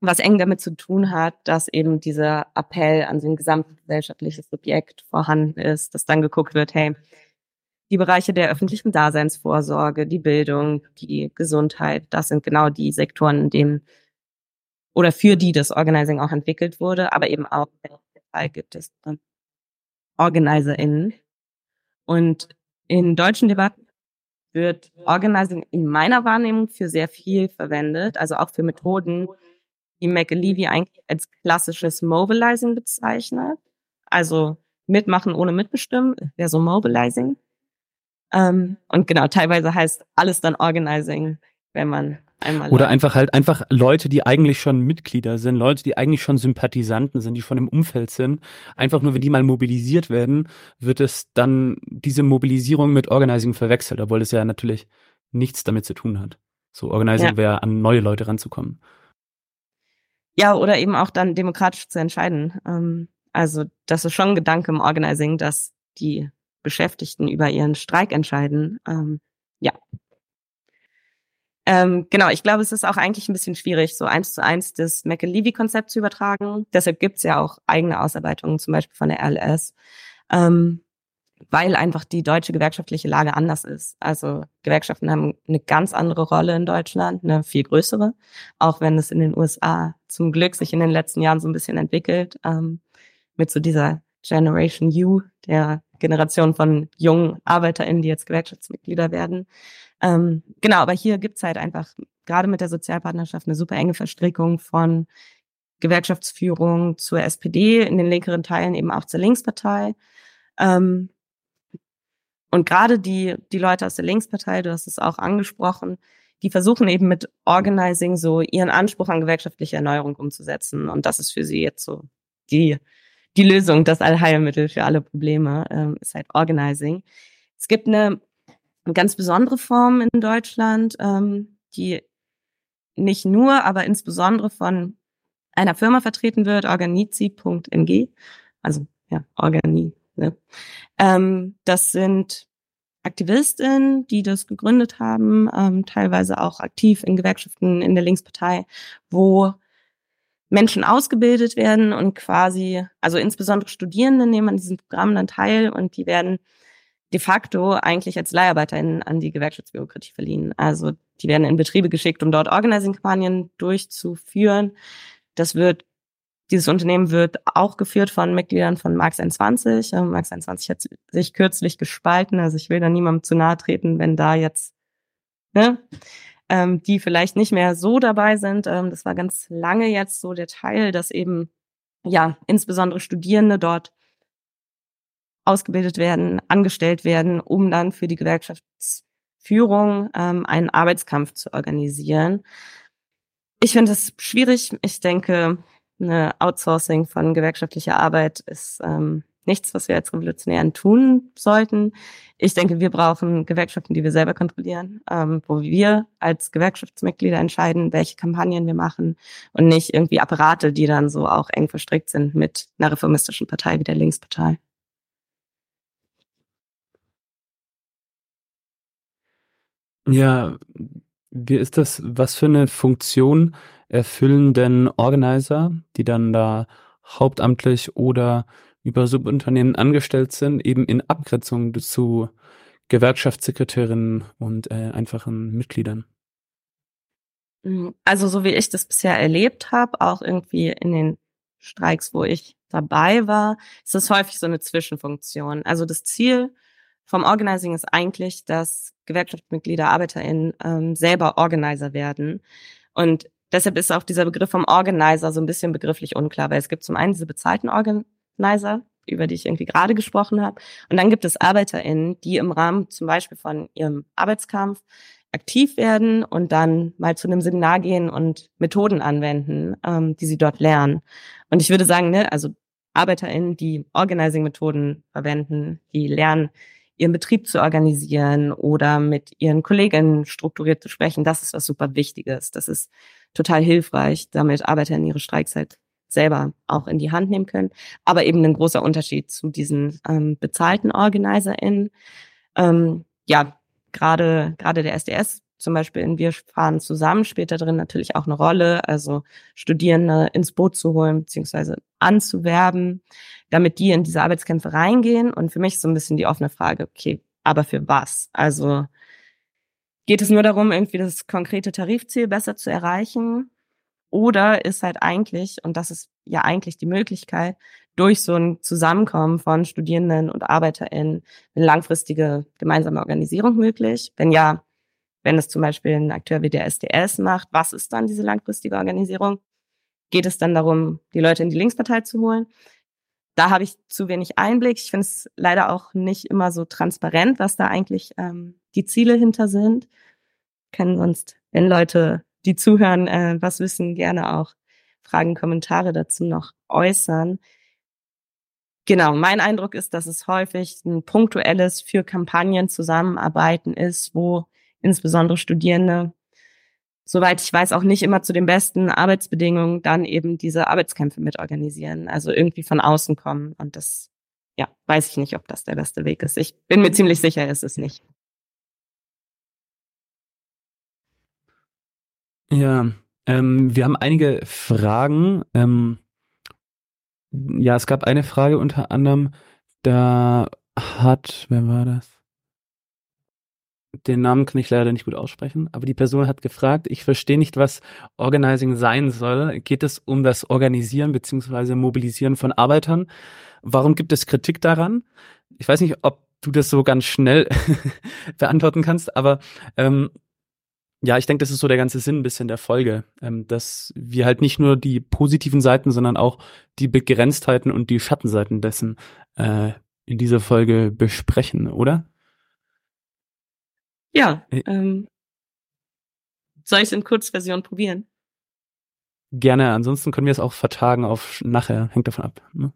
was eng damit zu tun hat, dass eben dieser Appell an so ein gesamtgesellschaftliches Subjekt vorhanden ist, dass dann geguckt wird, hey, die Bereiche der öffentlichen Daseinsvorsorge, die Bildung, die Gesundheit, das sind genau die Sektoren, in denen oder für die das Organizing auch entwickelt wurde, aber eben auch gibt es OrganizerInnen, und in deutschen Debatten wird Organizing in meiner Wahrnehmung für sehr viel verwendet, also auch für Methoden, die McAlevey eigentlich als klassisches Mobilizing bezeichnet. Also mitmachen ohne mitbestimmen wäre so Mobilizing. Ähm, und genau, teilweise heißt alles dann Organizing, wenn man Einmal Oder einfach halt einfach Leute, die eigentlich schon Mitglieder sind, Leute, die eigentlich schon Sympathisanten sind, die von dem Umfeld sind. Einfach nur, wenn die mal mobilisiert werden, wird es dann diese Mobilisierung mit Organizing verwechselt, obwohl es ja natürlich nichts damit zu tun hat. So Organizing ja. wäre, an neue Leute ranzukommen. Ja, oder eben auch dann demokratisch zu entscheiden. Ähm, also das ist schon ein Gedanke im Organizing, dass die Beschäftigten über ihren Streik entscheiden. Ähm, ja, ähm, genau, ich glaube, es ist auch eigentlich ein bisschen schwierig, so eins zu eins das McAlevey-Konzept zu übertragen. Deshalb gibt's ja auch eigene Ausarbeitungen, zum Beispiel von der RLS, ähm, weil einfach die deutsche gewerkschaftliche Lage anders ist. Also Gewerkschaften haben eine ganz andere Rolle in Deutschland, eine viel größere, auch wenn es in den USA zum Glück sich in den letzten Jahren so ein bisschen entwickelt, ähm, mit so dieser Generation U, der Generation von jungen ArbeiterInnen, die jetzt Gewerkschaftsmitglieder werden. Ähm, genau, aber hier gibt's halt einfach gerade mit der Sozialpartnerschaft eine super enge Verstrickung von Gewerkschaftsführung zur SPD, in den linkeren Teilen eben auch zur Linkspartei. Ähm, und gerade die, die Leute aus der Linkspartei, du hast es auch angesprochen, die versuchen eben mit Organizing so ihren Anspruch an gewerkschaftliche Erneuerung umzusetzen. Und das ist für sie jetzt so die, die Lösung, das Allheilmittel für alle Probleme, ähm, ist halt Organizing. Es gibt eine eine ganz besondere Form in Deutschland, ähm, die nicht nur, aber insbesondere von einer Firma vertreten wird, organizi.ng, also ja, Organi. Ne? Ähm, das sind Aktivistinnen, die das gegründet haben, ähm, teilweise auch aktiv in Gewerkschaften in der Linkspartei, wo Menschen ausgebildet werden und quasi, also insbesondere Studierende nehmen an diesen Programmen dann teil und die werden de facto eigentlich als LeiharbeiterInnen an die Gewerkschaftsbürokratie verliehen. Also die werden in Betriebe geschickt, um dort Organizing-Kampagnen durchzuführen. Das wird, dieses Unternehmen wird auch geführt von Mitgliedern von Marx 21. Ähm, Marx 21 hat sich kürzlich gespalten, also ich will da niemandem zu nahe treten, wenn da jetzt, ne, ähm, die vielleicht nicht mehr so dabei sind. Ähm, das war ganz lange jetzt so der Teil, dass eben, ja, insbesondere Studierende dort ausgebildet werden, angestellt werden, um dann für die Gewerkschaftsführung ähm, einen Arbeitskampf zu organisieren. Ich finde es schwierig. Ich denke, eine Outsourcing von gewerkschaftlicher Arbeit ist ähm, nichts, was wir als Revolutionären tun sollten. Ich denke, wir brauchen Gewerkschaften, die wir selber kontrollieren, ähm, wo wir als Gewerkschaftsmitglieder entscheiden, welche Kampagnen wir machen und nicht irgendwie Apparate, die dann so auch eng verstrickt sind mit einer reformistischen Partei wie der Linkspartei. Ja, wie ist das? Was für eine Funktion erfüllen denn Organizer, die dann da hauptamtlich oder über Subunternehmen angestellt sind, eben in Abgrenzung zu Gewerkschaftssekretärinnen und äh, einfachen Mitgliedern? Hm, also so wie ich das bisher erlebt habe, auch irgendwie in den Streiks, wo ich dabei war, ist das häufig so eine Zwischenfunktion. Also das Ziel vom Organizing ist eigentlich, dass Gewerkschaftsmitglieder, ArbeiterInnen ähm, selber Organizer werden. Und deshalb ist auch dieser Begriff vom Organizer so ein bisschen begrifflich unklar, weil es gibt zum einen diese bezahlten Organizer, über die ich irgendwie gerade gesprochen habe. Und dann gibt es ArbeiterInnen, die im Rahmen zum Beispiel von ihrem Arbeitskampf aktiv werden und dann mal zu einem Seminar gehen und Methoden anwenden, ähm, die sie dort lernen. Und ich würde sagen, ne, also ArbeiterInnen, die Organizing-Methoden verwenden, die lernen, ihren Betrieb zu organisieren oder mit ihren Kolleginnen strukturiert zu sprechen, das ist was super Wichtiges. Das ist total hilfreich, damit Arbeiter in ihre Streikszeit selber auch in die Hand nehmen können. Aber eben ein großer Unterschied zu diesen ähm, bezahlten OrganizerInnen. Ähm, ja, gerade gerade der SDS zum Beispiel in Wir fahren zusammen da drin natürlich auch eine Rolle, also Studierende ins Boot zu holen beziehungsweise anzuwerben, damit die in diese Arbeitskämpfe reingehen. Und für mich ist so ein bisschen die offene Frage, okay, aber für was? Also geht es nur darum, irgendwie das konkrete Tarifziel besser zu erreichen? Oder ist halt eigentlich, und das ist ja eigentlich die Möglichkeit, durch so ein Zusammenkommen von Studierenden und ArbeiterInnen eine langfristige gemeinsame Organisierung möglich? Wenn ja, wenn es zum Beispiel ein Akteur wie der SDS macht, was ist dann diese langfristige Organisierung? Geht es dann darum, die Leute in die Linkspartei zu holen? Da habe ich zu wenig Einblick. Ich finde es leider auch nicht immer so transparent, was da eigentlich ähm, die Ziele hinter sind. Können sonst, wenn Leute, die zuhören, äh, was wissen, gerne auch Fragen, Kommentare dazu noch äußern. Genau, mein Eindruck ist, dass es häufig ein punktuelles für Kampagnen zusammenarbeiten ist, wo insbesondere Studierende, soweit ich weiß, auch nicht immer zu den besten Arbeitsbedingungen dann eben diese Arbeitskämpfe mit organisieren, also irgendwie von außen kommen. Und das, ja, weiß ich nicht, ob das der beste Weg ist. Ich bin mir ziemlich sicher, ist es nicht. Ja, ähm, wir haben einige Fragen. Ähm, ja, es gab eine Frage unter anderem, da hat, wer war das? den Namen kann ich leider nicht gut aussprechen, aber die Person hat gefragt, ich verstehe nicht, was Organizing sein soll. Geht es um das Organisieren beziehungsweise Mobilisieren von Arbeitern? Warum gibt es Kritik daran? Ich weiß nicht, ob du das so ganz schnell beantworten kannst, aber ähm, ja, ich denke, das ist so der ganze Sinn ein bisschen der Folge, ähm, dass wir halt nicht nur die positiven Seiten, sondern auch die Begrenztheiten und die Schattenseiten dessen äh, in dieser Folge besprechen, oder? Ja, äh. ähm, soll ich es in Kurzversion probieren? Gerne, ansonsten können wir es auch vertagen auf nachher, hängt davon ab. Ne?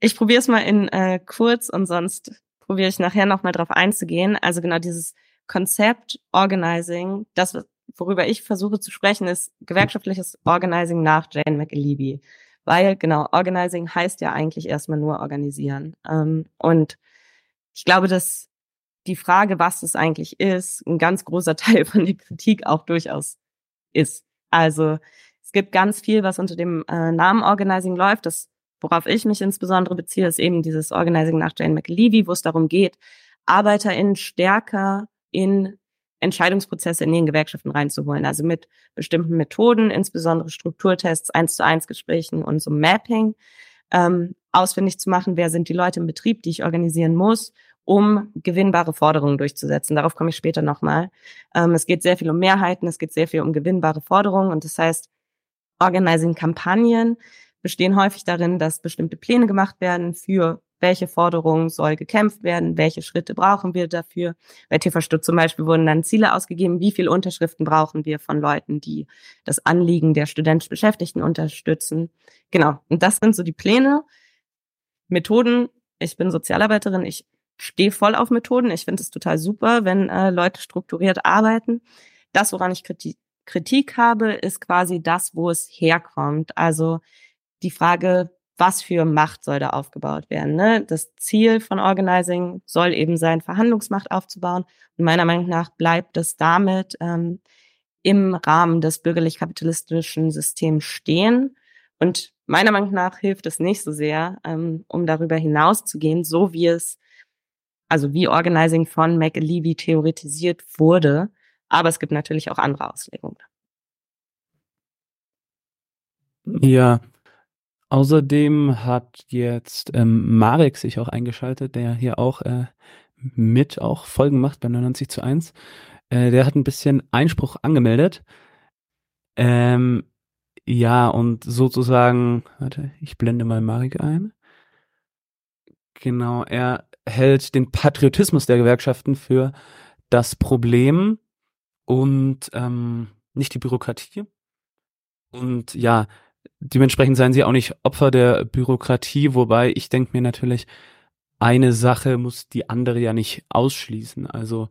Ich probiere es mal in äh, kurz und sonst probiere ich nachher nochmal drauf einzugehen. Also genau dieses Konzept Organizing, das, worüber ich versuche zu sprechen, ist gewerkschaftliches Organizing nach Jane McAlevey. Weil genau, Organizing heißt ja eigentlich erstmal nur organisieren. Ähm, und ich glaube, dass die Frage, was es eigentlich ist, ein ganz großer Teil von der Kritik auch durchaus ist. Also es gibt ganz viel, was unter dem äh, Namen Organizing läuft. Das, worauf ich mich insbesondere beziehe, ist eben dieses Organizing nach Jane McLevy, wo es darum geht, ArbeiterInnen stärker in Entscheidungsprozesse in den Gewerkschaften reinzuholen. Also mit bestimmten Methoden, insbesondere Strukturtests, eins zu eins Gesprächen und so Mapping, ähm, ausfindig zu machen, wer sind die Leute im Betrieb, die ich organisieren muss, um gewinnbare Forderungen durchzusetzen. Darauf komme ich später nochmal. Ähm, es geht sehr viel um Mehrheiten, es geht sehr viel um gewinnbare Forderungen und das heißt, Organizing-Kampagnen bestehen häufig darin, dass bestimmte Pläne gemacht werden für welche Forderungen soll gekämpft werden, welche Schritte brauchen wir dafür. Bei TV Stutt zum Beispiel wurden dann Ziele ausgegeben, wie viele Unterschriften brauchen wir von Leuten, die das Anliegen der studentisch Beschäftigten unterstützen. Genau, und das sind so die Pläne. Methoden, ich bin Sozialarbeiterin, ich stehe voll auf Methoden. Ich finde es total super, wenn äh, Leute strukturiert arbeiten. Das, woran ich Kritik, Kritik habe, ist quasi das, wo es herkommt. Also die Frage, was für Macht soll da aufgebaut werden. Ne? Das Ziel von Organizing soll eben sein, Verhandlungsmacht aufzubauen. Und meiner Meinung nach bleibt es damit ähm, im Rahmen des bürgerlich-kapitalistischen Systems stehen. Und meiner Meinung nach hilft es nicht so sehr, ähm, um darüber hinaus zu gehen, so wie es, also wie Organizing von McAlevey theoretisiert wurde. Aber es gibt natürlich auch andere Auslegungen. Ja, Außerdem hat jetzt ähm, Marek sich auch eingeschaltet, der hier auch äh, mit auch Folgen macht bei 99 zu 1. Äh, der hat ein bisschen Einspruch angemeldet. Ähm, ja, und sozusagen, warte, ich blende mal Marek ein. Genau, er hält den Patriotismus der Gewerkschaften für das Problem und ähm, nicht die Bürokratie. Und ja, dementsprechend seien sie auch nicht Opfer der Bürokratie, wobei ich denke mir natürlich, eine Sache muss die andere ja nicht ausschließen. Also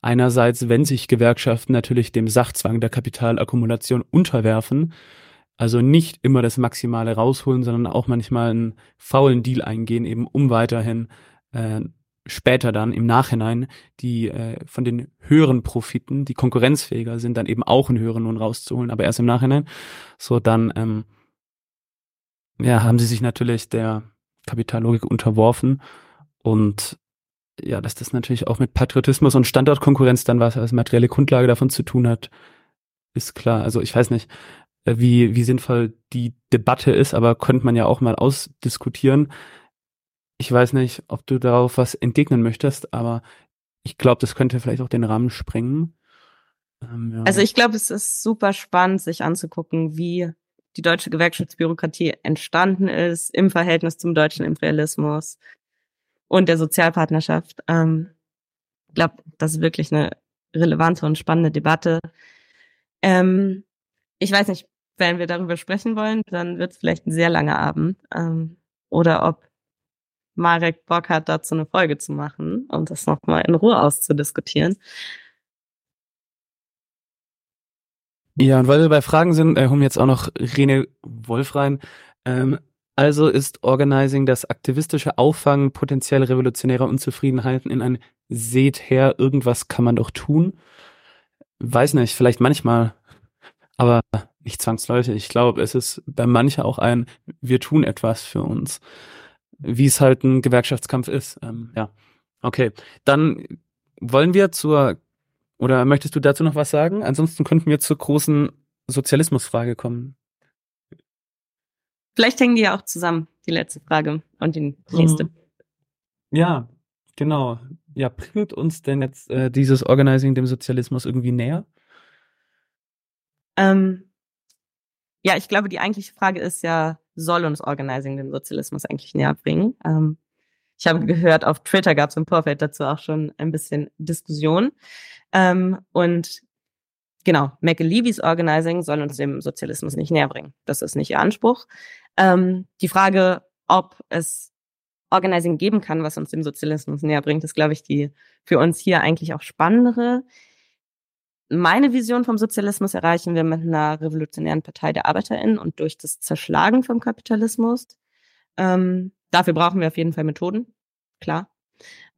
einerseits, wenn sich Gewerkschaften natürlich dem Sachzwang der Kapitalakkumulation unterwerfen, also nicht immer das Maximale rausholen, sondern auch manchmal einen faulen Deal eingehen, eben um weiterhin äh, später dann im Nachhinein die äh, von den höheren Profiten, die konkurrenzfähiger sind, dann eben auch einen höheren Lohn rauszuholen, aber erst im Nachhinein. So dann ähm, ja, haben sie sich natürlich der Kapitallogik unterworfen und ja, dass das natürlich auch mit Patriotismus und Standortkonkurrenz dann was als materielle Grundlage davon zu tun hat, ist klar. Also ich weiß nicht, äh, wie, wie sinnvoll die Debatte ist, aber könnte man ja auch mal ausdiskutieren. Ich weiß nicht, ob du darauf was entgegnen möchtest, aber ich glaube, das könnte vielleicht auch den Rahmen sprengen. Ähm, ja. Also ich glaube, es ist super spannend, sich anzugucken, wie die deutsche Gewerkschaftsbürokratie entstanden ist im Verhältnis zum deutschen Imperialismus und der Sozialpartnerschaft. Ähm, ich glaube, das ist wirklich eine relevante und spannende Debatte. Ähm, ich weiß nicht, wenn wir darüber sprechen wollen, dann wird es vielleicht ein sehr langer Abend. Ähm, oder ob Marek Bock hat, dazu eine Folge zu machen und das nochmal in Ruhe auszudiskutieren. Ja, und weil wir bei Fragen sind, äh, holen jetzt auch noch Rene Wolf rein. Ähm, also ist Organizing das aktivistische Auffangen potenziell revolutionärer Unzufriedenheiten in ein Seht her, irgendwas kann man doch tun? Weiß nicht, vielleicht manchmal, aber nicht zwangsläufig. Ich glaube, es ist bei mancher auch ein, wir tun etwas für uns wie es halt ein Gewerkschaftskampf ist. Ähm, ja, okay. Dann wollen wir zur, oder möchtest du dazu noch was sagen? Ansonsten könnten wir zur großen Sozialismusfrage kommen. Vielleicht hängen die ja auch zusammen, die letzte Frage und die nächste. Mhm. Ja, genau. Ja, bringt uns denn jetzt äh, dieses Organizing dem Sozialismus irgendwie näher? Ähm, ja, ich glaube, die eigentliche Frage ist ja, soll uns Organizing den Sozialismus eigentlich näher bringen? Ähm, ich habe gehört, auf Twitter gab es im Vorfeld dazu auch schon ein bisschen Diskussion. Ähm, und genau, McAlevy's Organizing soll uns dem Sozialismus nicht näher bringen. Das ist nicht ihr Anspruch. Ähm, die Frage, ob es Organizing geben kann, was uns dem Sozialismus näher bringt, ist, glaube ich, die für uns hier eigentlich auch spannendere meine Vision vom Sozialismus erreichen wir mit einer revolutionären Partei der ArbeiterInnen und durch das Zerschlagen vom Kapitalismus. Ähm, dafür brauchen wir auf jeden Fall Methoden, klar.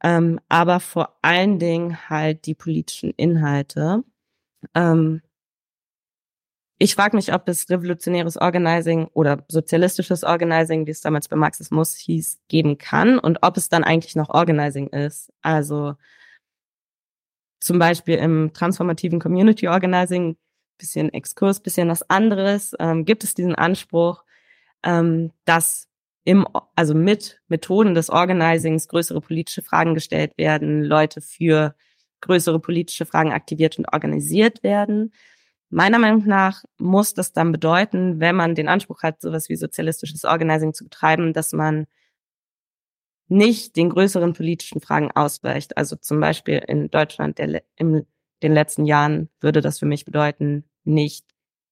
ähm, aber vor allen Dingen halt die politischen Inhalte. Ähm, ich frage mich, ob es revolutionäres Organizing oder sozialistisches Organizing, wie es damals bei Marxismus hieß, geben kann und ob es dann eigentlich noch Organizing ist. Also zum Beispiel im transformativen Community Organizing, bisschen Exkurs, bisschen was anderes, ähm, gibt es diesen Anspruch, ähm, dass im, also mit Methoden des Organizings größere politische Fragen gestellt werden, Leute für größere politische Fragen aktiviert und organisiert werden. Meiner Meinung nach muss das dann bedeuten, wenn man den Anspruch hat, sowas wie sozialistisches Organizing zu betreiben, dass man nicht den größeren politischen Fragen ausweicht. Also zum Beispiel in Deutschland der, in den letzten Jahren würde das für mich bedeuten, nicht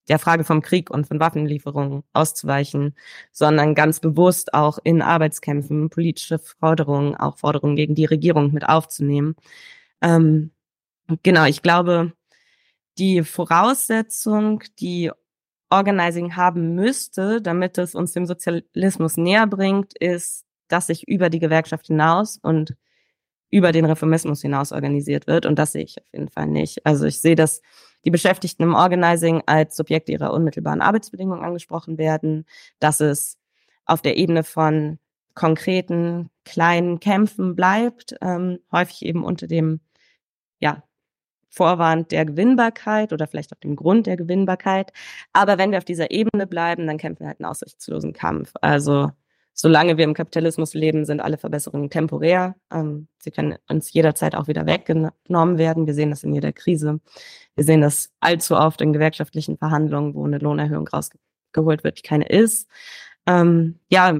der Frage vom Krieg und von Waffenlieferungen auszuweichen, sondern ganz bewusst auch in Arbeitskämpfen politische Forderungen, auch Forderungen gegen die Regierung mit aufzunehmen. Ähm, genau, ich glaube, die Voraussetzung, die Organizing haben müsste, damit es uns dem Sozialismus näher bringt, ist, dass sich über die Gewerkschaft hinaus und über den Reformismus hinaus organisiert wird. Und das sehe ich auf jeden Fall nicht. Also ich sehe, dass die Beschäftigten im Organizing als Subjekte ihrer unmittelbaren Arbeitsbedingungen angesprochen werden, dass es auf der Ebene von konkreten kleinen Kämpfen bleibt, ähm, häufig eben unter dem ja, Vorwand der Gewinnbarkeit oder vielleicht auf dem Grund der Gewinnbarkeit. Aber wenn wir auf dieser Ebene bleiben, dann kämpfen wir halt einen aussichtslosen Kampf. Also solange wir im Kapitalismus leben, sind alle Verbesserungen temporär. Ähm, sie können uns jederzeit auch wieder weggenommen werden. Wir sehen das in jeder Krise. Wir sehen das allzu oft in gewerkschaftlichen Verhandlungen, wo eine Lohnerhöhung rausgeholt wird, die keine ist. Ähm, ja,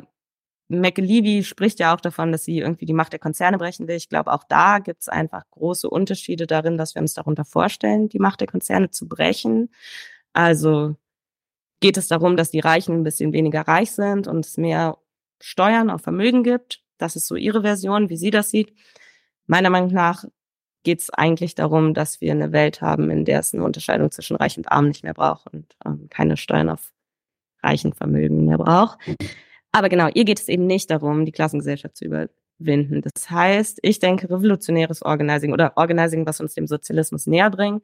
McLevy spricht ja auch davon, dass sie irgendwie die Macht der Konzerne brechen will. Ich glaube, auch da gibt es einfach große Unterschiede darin, dass wir uns darunter vorstellen, die Macht der Konzerne zu brechen. Also geht es darum, dass die Reichen ein bisschen weniger reich sind und es mehr Steuern auf Vermögen gibt. Das ist so ihre Version, wie sie das sieht. Meiner Meinung nach geht es eigentlich darum, dass wir eine Welt haben, in der es eine Unterscheidung zwischen Reich und Arm nicht mehr braucht und ähm, keine Steuern auf reichen Vermögen mehr braucht. Aber genau, ihr geht es eben nicht darum, die Klassengesellschaft zu überwinden. Das heißt, ich denke, revolutionäres Organizing oder Organizing, was uns dem Sozialismus näher bringt,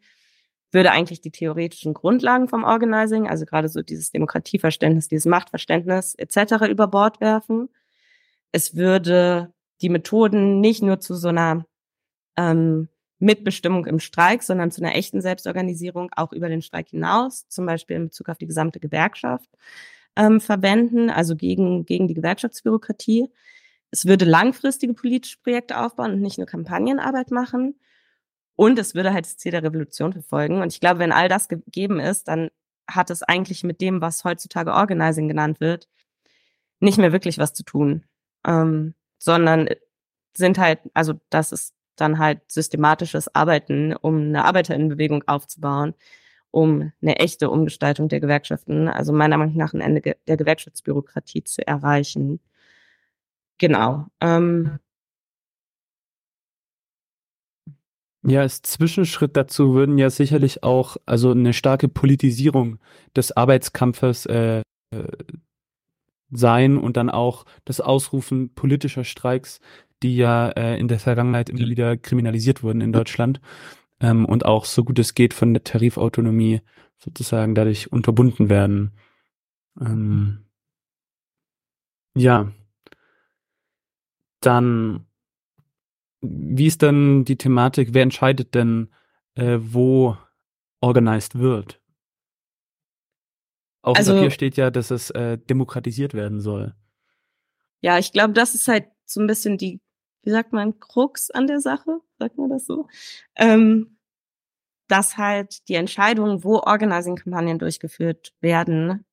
würde eigentlich die theoretischen Grundlagen vom Organizing, also gerade so dieses Demokratieverständnis, dieses Machtverständnis etc. über Bord werfen. Es würde die Methoden nicht nur zu so einer ähm, Mitbestimmung im Streik, sondern zu einer echten Selbstorganisierung auch über den Streik hinaus, zum Beispiel in Bezug auf die gesamte Gewerkschaft, ähm, verwenden, also gegen, gegen die Gewerkschaftsbürokratie. Es würde langfristige politische Projekte aufbauen und nicht nur Kampagnenarbeit machen. Und es würde halt das Ziel der Revolution verfolgen. Und ich glaube, wenn all das gegeben ist, dann hat es eigentlich mit dem, was heutzutage Organizing genannt wird, nicht mehr wirklich was zu tun. Ähm, sondern sind halt, also das ist dann halt systematisches Arbeiten, um eine Arbeiterinnenbewegung aufzubauen, um eine echte Umgestaltung der Gewerkschaften, also meiner Meinung nach ein Ende der Gewerkschaftsbürokratie zu erreichen. Genau. Ähm, Ja, als Zwischenschritt dazu würden ja sicherlich auch also eine starke Politisierung des Arbeitskampfes äh, äh, sein und dann auch das Ausrufen politischer Streiks, die ja äh, in der Vergangenheit immer wieder kriminalisiert wurden in Deutschland. Ähm, und auch so gut es geht von der Tarifautonomie sozusagen dadurch unterbunden werden. Ähm, ja, dann wie ist denn die Thematik, wer entscheidet denn, äh, wo organized wird? Auf also, dem Papier steht ja, dass es äh, demokratisiert werden soll. Ja, ich glaube, das ist halt so ein bisschen die, wie sagt man, Krux an der Sache, sagt man das so? Ähm, dass halt die Entscheidungen, wo Organizing-Kampagnen durchgeführt werden,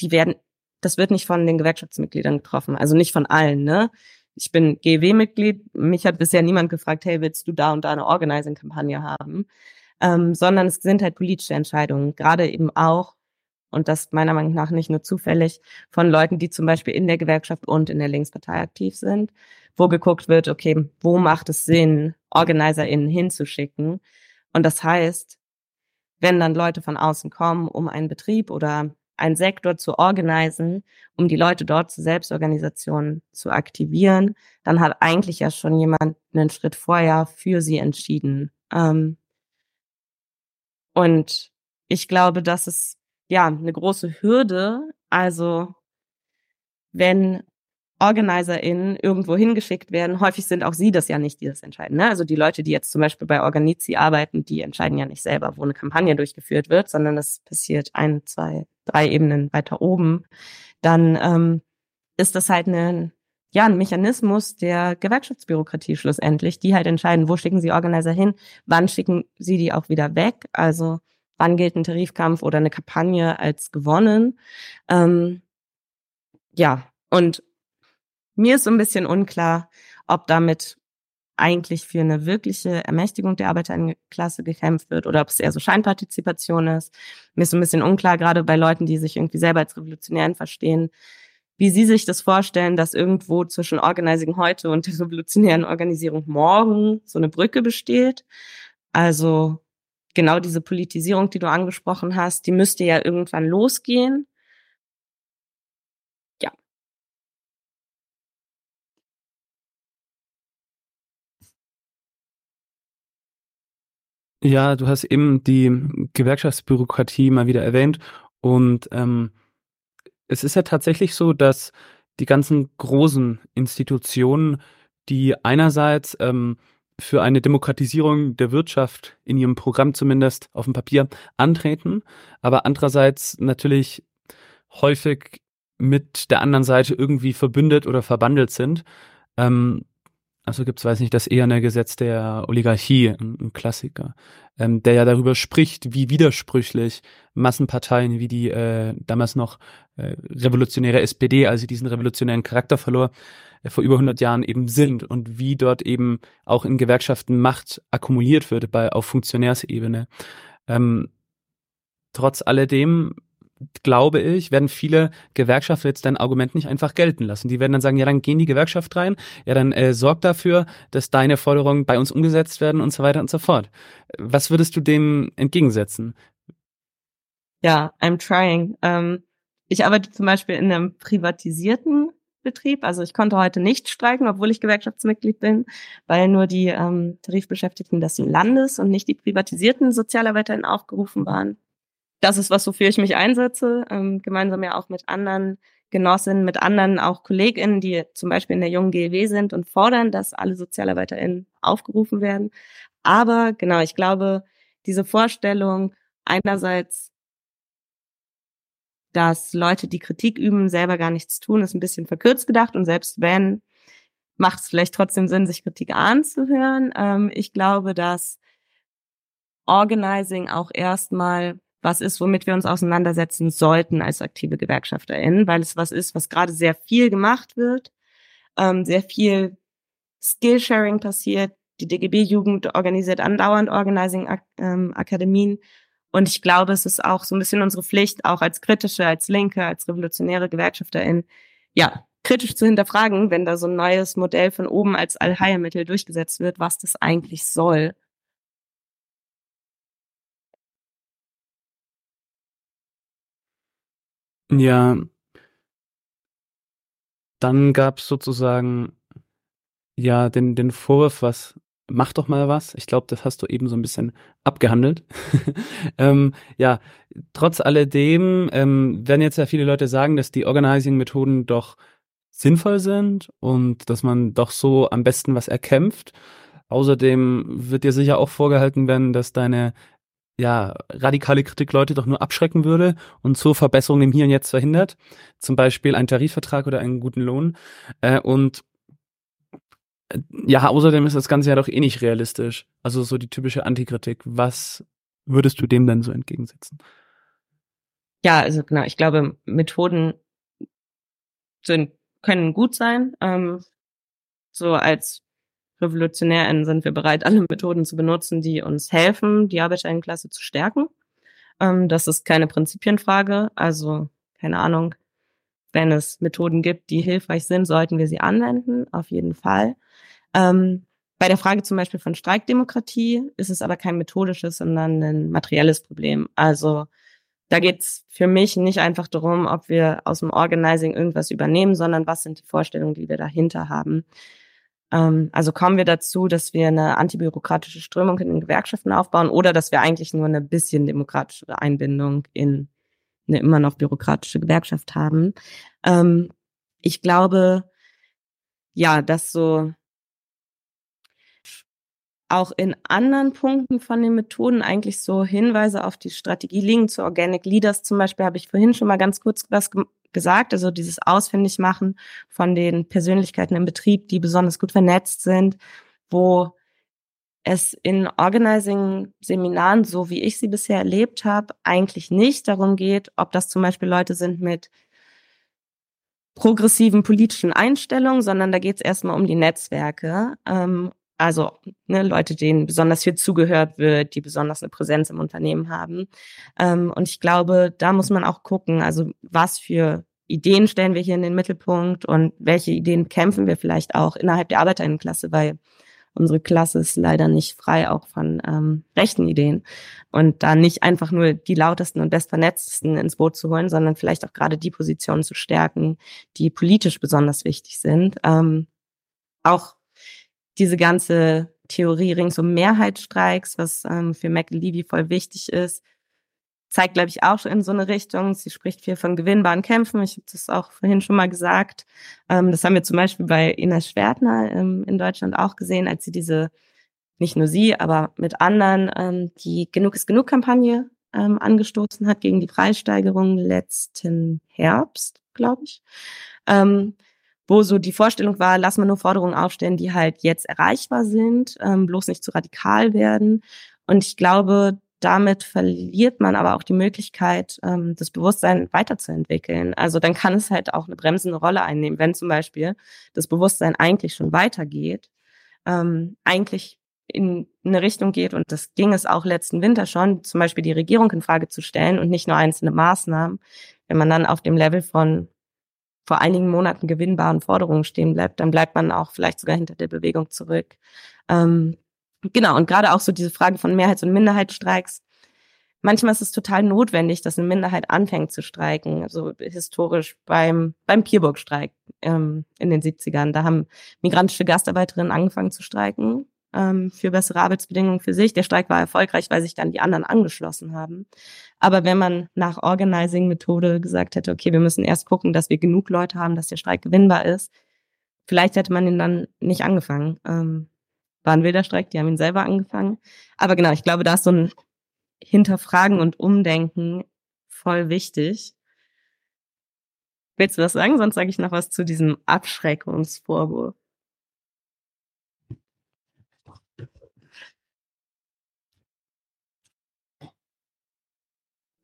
die werden, das wird nicht von den Gewerkschaftsmitgliedern getroffen, also nicht von allen, ne? Ich bin GEW-Mitglied. Mich hat bisher niemand gefragt, hey, willst du da und da eine Organizing-Kampagne haben? Ähm, sondern es sind halt politische Entscheidungen, gerade eben auch, und das meiner Meinung nach nicht nur zufällig, von Leuten, die zum Beispiel in der Gewerkschaft und in der Linkspartei aktiv sind, wo geguckt wird, okay, wo macht es Sinn, OrganizerInnen hinzuschicken? Und das heißt, wenn dann Leute von außen kommen, um einen Betrieb oder einen Sektor zu organisieren, um die Leute dort zur Selbstorganisation zu aktivieren, dann hat eigentlich ja schon jemand einen Schritt vorher für sie entschieden. Ähm, und ich glaube, das ist ja eine große Hürde. Also wenn OrganizerInnen irgendwo hingeschickt werden, häufig sind auch sie das ja nicht, die das entscheiden. Ne? Also die Leute, die jetzt zum Beispiel bei Organizi arbeiten, die entscheiden ja nicht selber, wo eine Kampagne durchgeführt wird, sondern das passiert ein, zwei, drei Ebenen weiter oben. Dann ähm, ist das halt ein, ja, ein Mechanismus der Gewerkschaftsbürokratie schlussendlich, die halt entscheiden, wo schicken sie Organizer hin, wann schicken sie die auch wieder weg. Also wann gilt ein Tarifkampf oder eine Kampagne als gewonnen. Ähm, ja, und mir ist so ein bisschen unklar, ob damit eigentlich für eine wirkliche Ermächtigung der Arbeiterinnenklasse gekämpft wird oder ob es eher so Scheinpartizipation ist. Mir ist so ein bisschen unklar, gerade bei Leuten, die sich irgendwie selber als Revolutionären verstehen, wie sie sich das vorstellen, dass irgendwo zwischen Organizing heute und der revolutionären Organisierung morgen so eine Brücke besteht. Also genau diese Politisierung, die du angesprochen hast, die müsste ja irgendwann losgehen. Ja, du hast eben die Gewerkschaftsbürokratie mal wieder erwähnt und ähm, es ist ja tatsächlich so, dass die ganzen großen Institutionen, die einerseits ähm, für eine Demokratisierung der Wirtschaft in ihrem Programm zumindest auf dem Papier antreten, aber andererseits natürlich häufig mit der anderen Seite irgendwie verbündet oder verbandelt sind. Ähm, also gibt's, weiß nicht, das eherne Gesetz der Oligarchie, ein, Klassiker, ähm, der ja darüber spricht, wie widersprüchlich Massenparteien wie die äh, damals noch äh, revolutionäre SPD, also diesen revolutionären Charakter verlor, äh, vor über 100 Jahren eben sind und wie dort eben auch in Gewerkschaften Macht akkumuliert wird bei auf Funktionärsebene. Ähm, trotz alledem glaube ich, werden viele Gewerkschaften jetzt dein Argument nicht einfach gelten lassen. Die werden dann sagen, ja, dann gehen die Gewerkschaft rein, ja, dann äh, sorg dafür, dass deine Forderungen bei uns umgesetzt werden und so weiter und so fort. Was würdest du dem entgegensetzen? Ja, I'm trying. Ähm, ich arbeite zum Beispiel in einem privatisierten Betrieb. Also ich konnte heute nicht streiken, obwohl ich Gewerkschaftsmitglied bin, weil nur die ähm, Tarifbeschäftigten des Landes und nicht die privatisierten Sozialarbeiterinnen aufgerufen waren das ist was, wofür ich mich einsetze, ähm, gemeinsam ja auch mit anderen Genossinnen, mit anderen auch KollegInnen, die zum Beispiel in der jungen GEW sind und fordern, dass alle SozialarbeiterInnen aufgerufen werden. Aber genau, ich glaube, diese Vorstellung einerseits, dass Leute, die Kritik üben, selber gar nichts tun, ist ein bisschen verkürzt gedacht und selbst wenn, macht es vielleicht trotzdem Sinn, sich Kritik anzuhören. Ähm, ich glaube, dass Organizing auch erstmal was ist, womit wir uns auseinandersetzen sollten als aktive GewerkschafterInnen, weil es was ist, was gerade sehr viel gemacht wird, ähm, sehr viel Skillsharing passiert. Die DGB-Jugend organisiert andauernd Organizing-Akademien. Ähm, und ich glaube, es ist auch so ein bisschen unsere Pflicht, auch als kritische, als linke, als revolutionäre GewerkschafterInnen, ja, kritisch zu hinterfragen, wenn da so ein neues Modell von oben als Allheilmittel durchgesetzt wird, was das eigentlich soll Ja. Dann gab's sozusagen, ja, den den Vorwurf, was mach doch mal was. Ich glaube, das hast du eben so ein bisschen abgehandelt. Ähm, ja, trotz alledem, ähm, werden jetzt ja viele Leute sagen, dass die Organizing-Methoden doch sinnvoll sind und dass man doch so am besten was erkämpft. Außerdem wird dir sicher auch vorgehalten werden, dass deine ja, radikale Kritik Leute doch nur abschrecken würde und so Verbesserungen im Hier und Jetzt verhindert. Zum Beispiel ein Tarifvertrag oder einen guten Lohn. Äh, und äh, ja, außerdem ist das Ganze ja doch eh nicht realistisch. Also so die typische Antikritik. Was würdest du dem denn so entgegensetzen? Ja, also genau, ich glaube, Methoden sind, können gut sein. Ähm, so als RevolutionärInnen sind wir bereit, alle Methoden zu benutzen, die uns helfen, die Arbeiterinnenklasse zu stärken. Ähm, das ist keine Prinzipienfrage. Also, keine Ahnung, wenn es Methoden gibt, die hilfreich sind, sollten wir sie anwenden, auf jeden Fall. Ähm, bei der Frage zum Beispiel von Streikdemokratie ist es aber kein methodisches, sondern ein materielles Problem. Also da geht's für mich nicht einfach darum, ob wir aus dem Organizing irgendwas übernehmen, sondern was sind die Vorstellungen, die wir dahinter haben. Ähm, also kommen wir dazu, dass wir eine antibürokratische Strömung in den Gewerkschaften aufbauen oder dass wir eigentlich nur eine bisschen demokratische Einbindung in eine immer noch bürokratische Gewerkschaft haben. Ähm, ich glaube, ja, dass so auch in anderen Punkten von den Methoden eigentlich so Hinweise auf die Strategie liegen. Zu Organic Leaders zum Beispiel habe ich vorhin schon mal ganz kurz was gesagt. Also dieses Ausfindigmachen von den Persönlichkeiten im Betrieb, die besonders gut vernetzt sind, wo es in Organizing-Seminaren, so wie ich sie bisher erlebt habe, eigentlich nicht darum geht, ob das zum Beispiel Leute sind mit progressiven politischen Einstellungen, sondern da geht es erstmal um die Netzwerke. Ähm, also ne, Leute, denen besonders viel zugehört wird, die besonders eine Präsenz im Unternehmen haben. Ähm, und ich glaube, da muss man auch gucken, also was für Ideen stellen wir hier in den Mittelpunkt und welche Ideen kämpfen wir vielleicht auch innerhalb der Arbeiterinnenklasse, weil unsere Klasse ist leider nicht frei auch von ähm, rechten Ideen. Und da nicht einfach nur die lautesten und bestvernetztesten ins Boot zu holen, sondern vielleicht auch gerade die Positionen zu stärken, die politisch besonders wichtig sind. Ähm, auch diese ganze Theorie rings um Mehrheitsstreiks, was ähm, für McLevy voll wichtig ist, zeigt, glaube ich, auch schon in so eine Richtung. Sie spricht viel von gewinnbaren Kämpfen. Ich habe das auch vorhin schon mal gesagt. Ähm, das haben wir zum Beispiel bei Ines Schwertner ähm, in Deutschland auch gesehen, als sie diese, nicht nur sie, aber mit anderen, ähm, die Genug ist genug Kampagne ähm, angestoßen hat gegen die Preissteigerung letzten Herbst, glaube ich. Ähm, wo so die Vorstellung war, lass mal nur Forderungen aufstellen, die halt jetzt erreichbar sind, ähm, bloß nicht zu radikal werden. Und ich glaube, damit verliert man aber auch die Möglichkeit, ähm, das Bewusstsein weiterzuentwickeln. Also dann kann es halt auch eine bremsende Rolle einnehmen, wenn zum Beispiel das Bewusstsein eigentlich schon weitergeht, ähm, eigentlich in eine Richtung geht, und das ging es auch letzten Winter schon, zum Beispiel die Regierung in Frage zu stellen und nicht nur einzelne Maßnahmen, wenn man dann auf dem Level von vor einigen Monaten gewinnbaren Forderungen stehen bleibt, dann bleibt man auch vielleicht sogar hinter der Bewegung zurück. Ähm, Genau, und gerade auch so diese Frage von Mehrheits- und Minderheitsstreiks. Manchmal ist es total notwendig, dass eine Minderheit anfängt zu streiken. Also historisch beim, beim Pierburg-Streik ähm, in den 70ern. Da haben migrantische Gastarbeiterinnen angefangen zu streiken ähm, für bessere Arbeitsbedingungen für sich. Der Streik war erfolgreich, weil sich dann die anderen angeschlossen haben. Aber wenn man nach Organizing-Methode gesagt hätte, okay, wir müssen erst gucken, dass wir genug Leute haben, dass der Streik gewinnbar ist, vielleicht hätte man ihn dann nicht angefangen. Ähm, war ein wilder Streik, die haben ihn selber angefangen. Aber genau, ich glaube, da ist so ein Hinterfragen und Umdenken voll wichtig. Willst du das sagen? Sonst sage ich noch was zu diesem Abschreckungsvorwurf.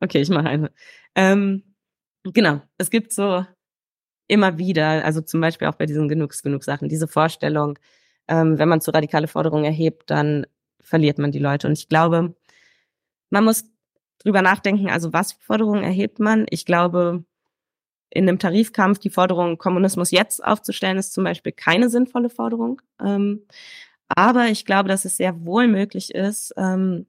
Okay, ich mache eine. Ähm, genau, es gibt so immer wieder, also zum Beispiel auch bei diesen Genugs genug Sachen, diese Vorstellung, ähm, wenn man zu radikale Forderungen erhebt, dann verliert man die Leute. Und ich glaube, man muss drüber nachdenken, also was für Forderungen erhebt man. Ich glaube, in einem Tarifkampf die Forderung, Kommunismus jetzt aufzustellen, ist zum Beispiel keine sinnvolle Forderung. Ähm, aber ich glaube, dass es sehr wohl möglich ist, ähm,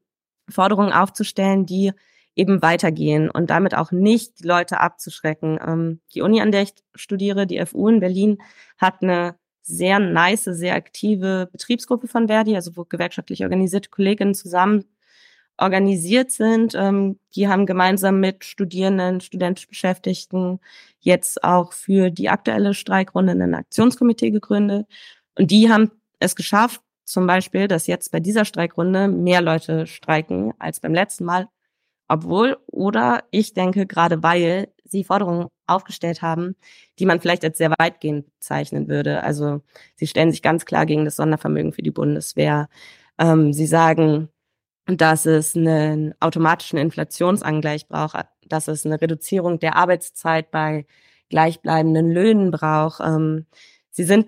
Forderungen aufzustellen, die eben weitergehen und damit auch nicht die Leute abzuschrecken. Ähm, die Uni, an der ich studiere, die FU in Berlin, hat eine sehr nice, sehr aktive Betriebsgruppe von Verdi, also wo gewerkschaftlich organisierte Kolleginnen zusammen organisiert sind. Ähm, die haben gemeinsam mit Studierenden, studentisch Beschäftigten jetzt auch für die aktuelle Streikrunde ein Aktionskomitee gegründet. Und die haben es geschafft, zum Beispiel, dass jetzt bei dieser Streikrunde mehr Leute streiken als beim letzten Mal. Obwohl, oder ich denke, gerade weil sie Forderungen aufgestellt haben, die man vielleicht als sehr weitgehend bezeichnen würde. Also sie stellen sich ganz klar gegen das Sondervermögen für die Bundeswehr. Ähm, sie sagen, dass es einen automatischen Inflationsangleich braucht, dass es eine Reduzierung der Arbeitszeit bei gleichbleibenden Löhnen braucht. Ähm, sie sind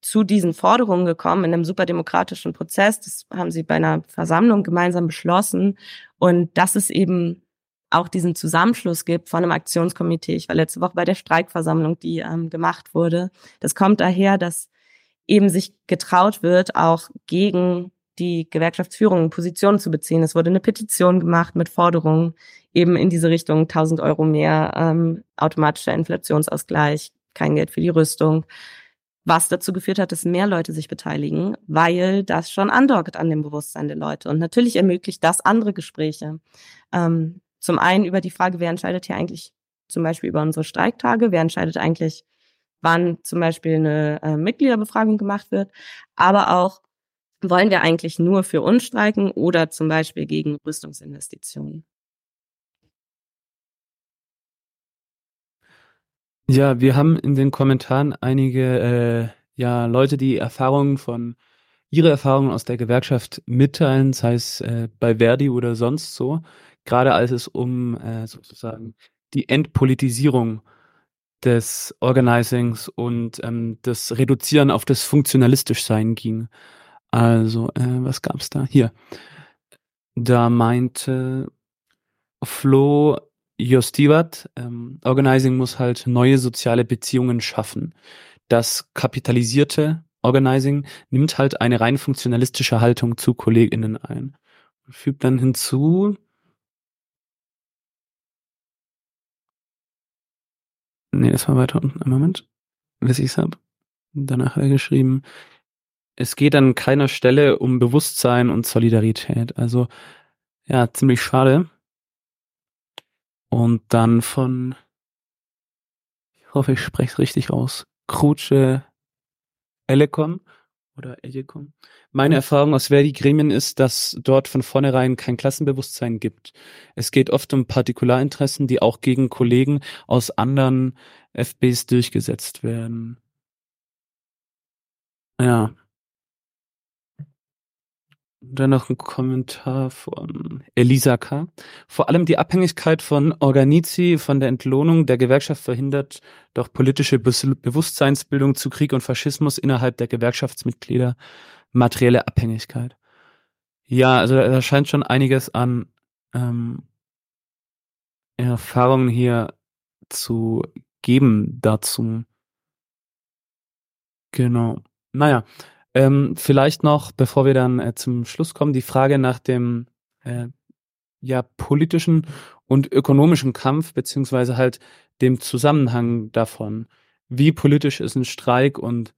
zu diesen Forderungen gekommen in einem superdemokratischen Prozess. Das haben sie bei einer Versammlung gemeinsam beschlossen. Und das ist eben auch diesen Zusammenschluss gibt von einem Aktionskomitee. Ich war letzte Woche bei der Streikversammlung, die ähm, gemacht wurde. Das kommt daher, dass eben sich getraut wird, auch gegen die Gewerkschaftsführung Positionen zu beziehen. Es wurde eine Petition gemacht mit Forderungen eben in diese Richtung 1000 Euro mehr, ähm, automatischer Inflationsausgleich, kein Geld für die Rüstung, was dazu geführt hat, dass mehr Leute sich beteiligen, weil das schon andockt an dem Bewusstsein der Leute. Und natürlich ermöglicht das andere Gespräche. Ähm, zum einen über die Frage, wer entscheidet hier eigentlich zum Beispiel über unsere Streiktage, wer entscheidet eigentlich, wann zum Beispiel eine äh, Mitgliederbefragung gemacht wird, aber auch, wollen wir eigentlich nur für uns streiken oder zum Beispiel gegen Rüstungsinvestitionen? Ja, wir haben in den Kommentaren einige äh, ja, Leute, die Erfahrungen von ihre Erfahrungen aus der Gewerkschaft mitteilen, sei es äh, bei Verdi oder sonst so, gerade als es um äh, sozusagen die Entpolitisierung des Organizings und ähm, das Reduzieren auf das funktionalistisch Sein ging. Also, äh, was gab's da? Hier. Da meinte Flo Jostivat, ähm, Organizing muss halt neue soziale Beziehungen schaffen. Das kapitalisierte Organizing nimmt halt eine rein funktionalistische Haltung zu KollegInnen ein. Fügt dann hinzu, Nee, das war weiter unten. Im Moment, bis ich es habe. Danach hat er geschrieben, es geht an keiner Stelle um Bewusstsein und Solidarität. Also, ja, ziemlich schade. Und dann von, ich hoffe, ich spreche es richtig aus, Kruce Elekon oder Ejekom. Meine Erfahrung aus Verdi-Gremien ist, dass dort von vornherein kein Klassenbewusstsein gibt. Es geht oft um Partikularinteressen, die auch gegen Kollegen aus anderen FBs durchgesetzt werden. Ja. Dann noch ein Kommentar von Elisa K. Vor allem die Abhängigkeit von Organizi von der Entlohnung der Gewerkschaft verhindert doch politische Bewusstseinsbildung zu Krieg und Faschismus innerhalb der Gewerkschaftsmitglieder materielle Abhängigkeit. Ja, also da scheint schon einiges an ähm, Erfahrungen hier zu geben dazu. Genau. Naja, ähm, vielleicht noch, bevor wir dann äh, zum Schluss kommen, die Frage nach dem äh, ja politischen und ökonomischen Kampf beziehungsweise halt dem Zusammenhang davon. Wie politisch ist ein Streik und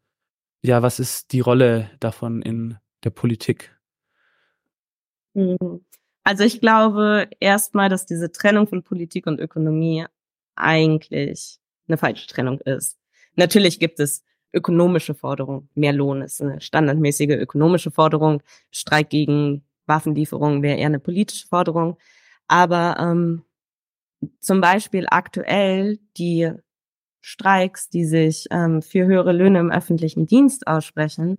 ja, was ist die Rolle davon in der Politik? Mhm. Also ich glaube erstmal, dass diese Trennung von Politik und Ökonomie eigentlich eine falsche Trennung ist. Natürlich gibt es ökonomische Forderung. Mehr Lohn ist eine standardmäßige ökonomische Forderung. Streik gegen Waffenlieferungen wäre eher eine politische Forderung. Aber ähm, zum Beispiel aktuell die Streiks, die sich ähm, für höhere Löhne im öffentlichen Dienst aussprechen,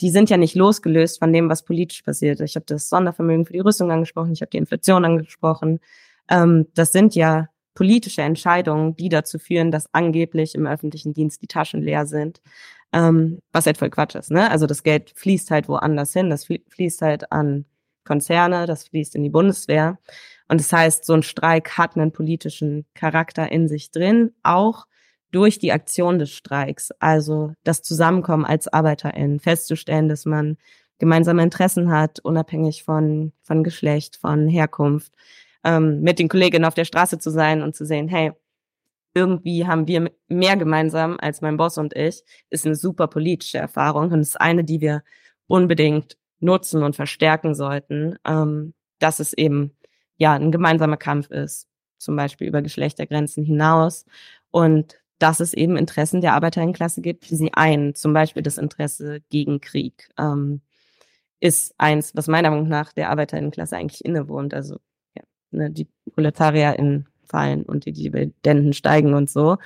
die sind ja nicht losgelöst von dem, was politisch passiert. Ich habe das Sondervermögen für die Rüstung angesprochen, ich habe die Inflation angesprochen. Ähm, das sind ja politische Entscheidungen, die dazu führen, dass angeblich im öffentlichen Dienst die Taschen leer sind. Ähm, was halt voll Quatsch ist, ne? Also das Geld fließt halt woanders hin, das fließt halt an Konzerne, das fließt in die Bundeswehr. Und das heißt, so ein Streik hat einen politischen Charakter in sich drin, auch durch die Aktion des Streiks, also das Zusammenkommen als ArbeiterInnen, festzustellen, dass man gemeinsame Interessen hat, unabhängig von, von Geschlecht, von Herkunft, ähm, mit den Kolleginnen auf der Straße zu sein und zu sehen, hey, irgendwie haben wir mehr gemeinsam als mein Boss und ich, ist eine super politische Erfahrung und ist eine, die wir unbedingt nutzen und verstärken sollten, ähm, dass es eben ja ein gemeinsamer Kampf ist, zum Beispiel über Geschlechtergrenzen hinaus und dass es eben Interessen der Arbeiterinnenklasse gibt, die sie ein, zum Beispiel das Interesse gegen Krieg, ähm, ist eins, was meiner Meinung nach der Arbeiterinnenklasse eigentlich innewohnt. Also ne, die ProletarierInnen fallen und die Dividenden steigen und so.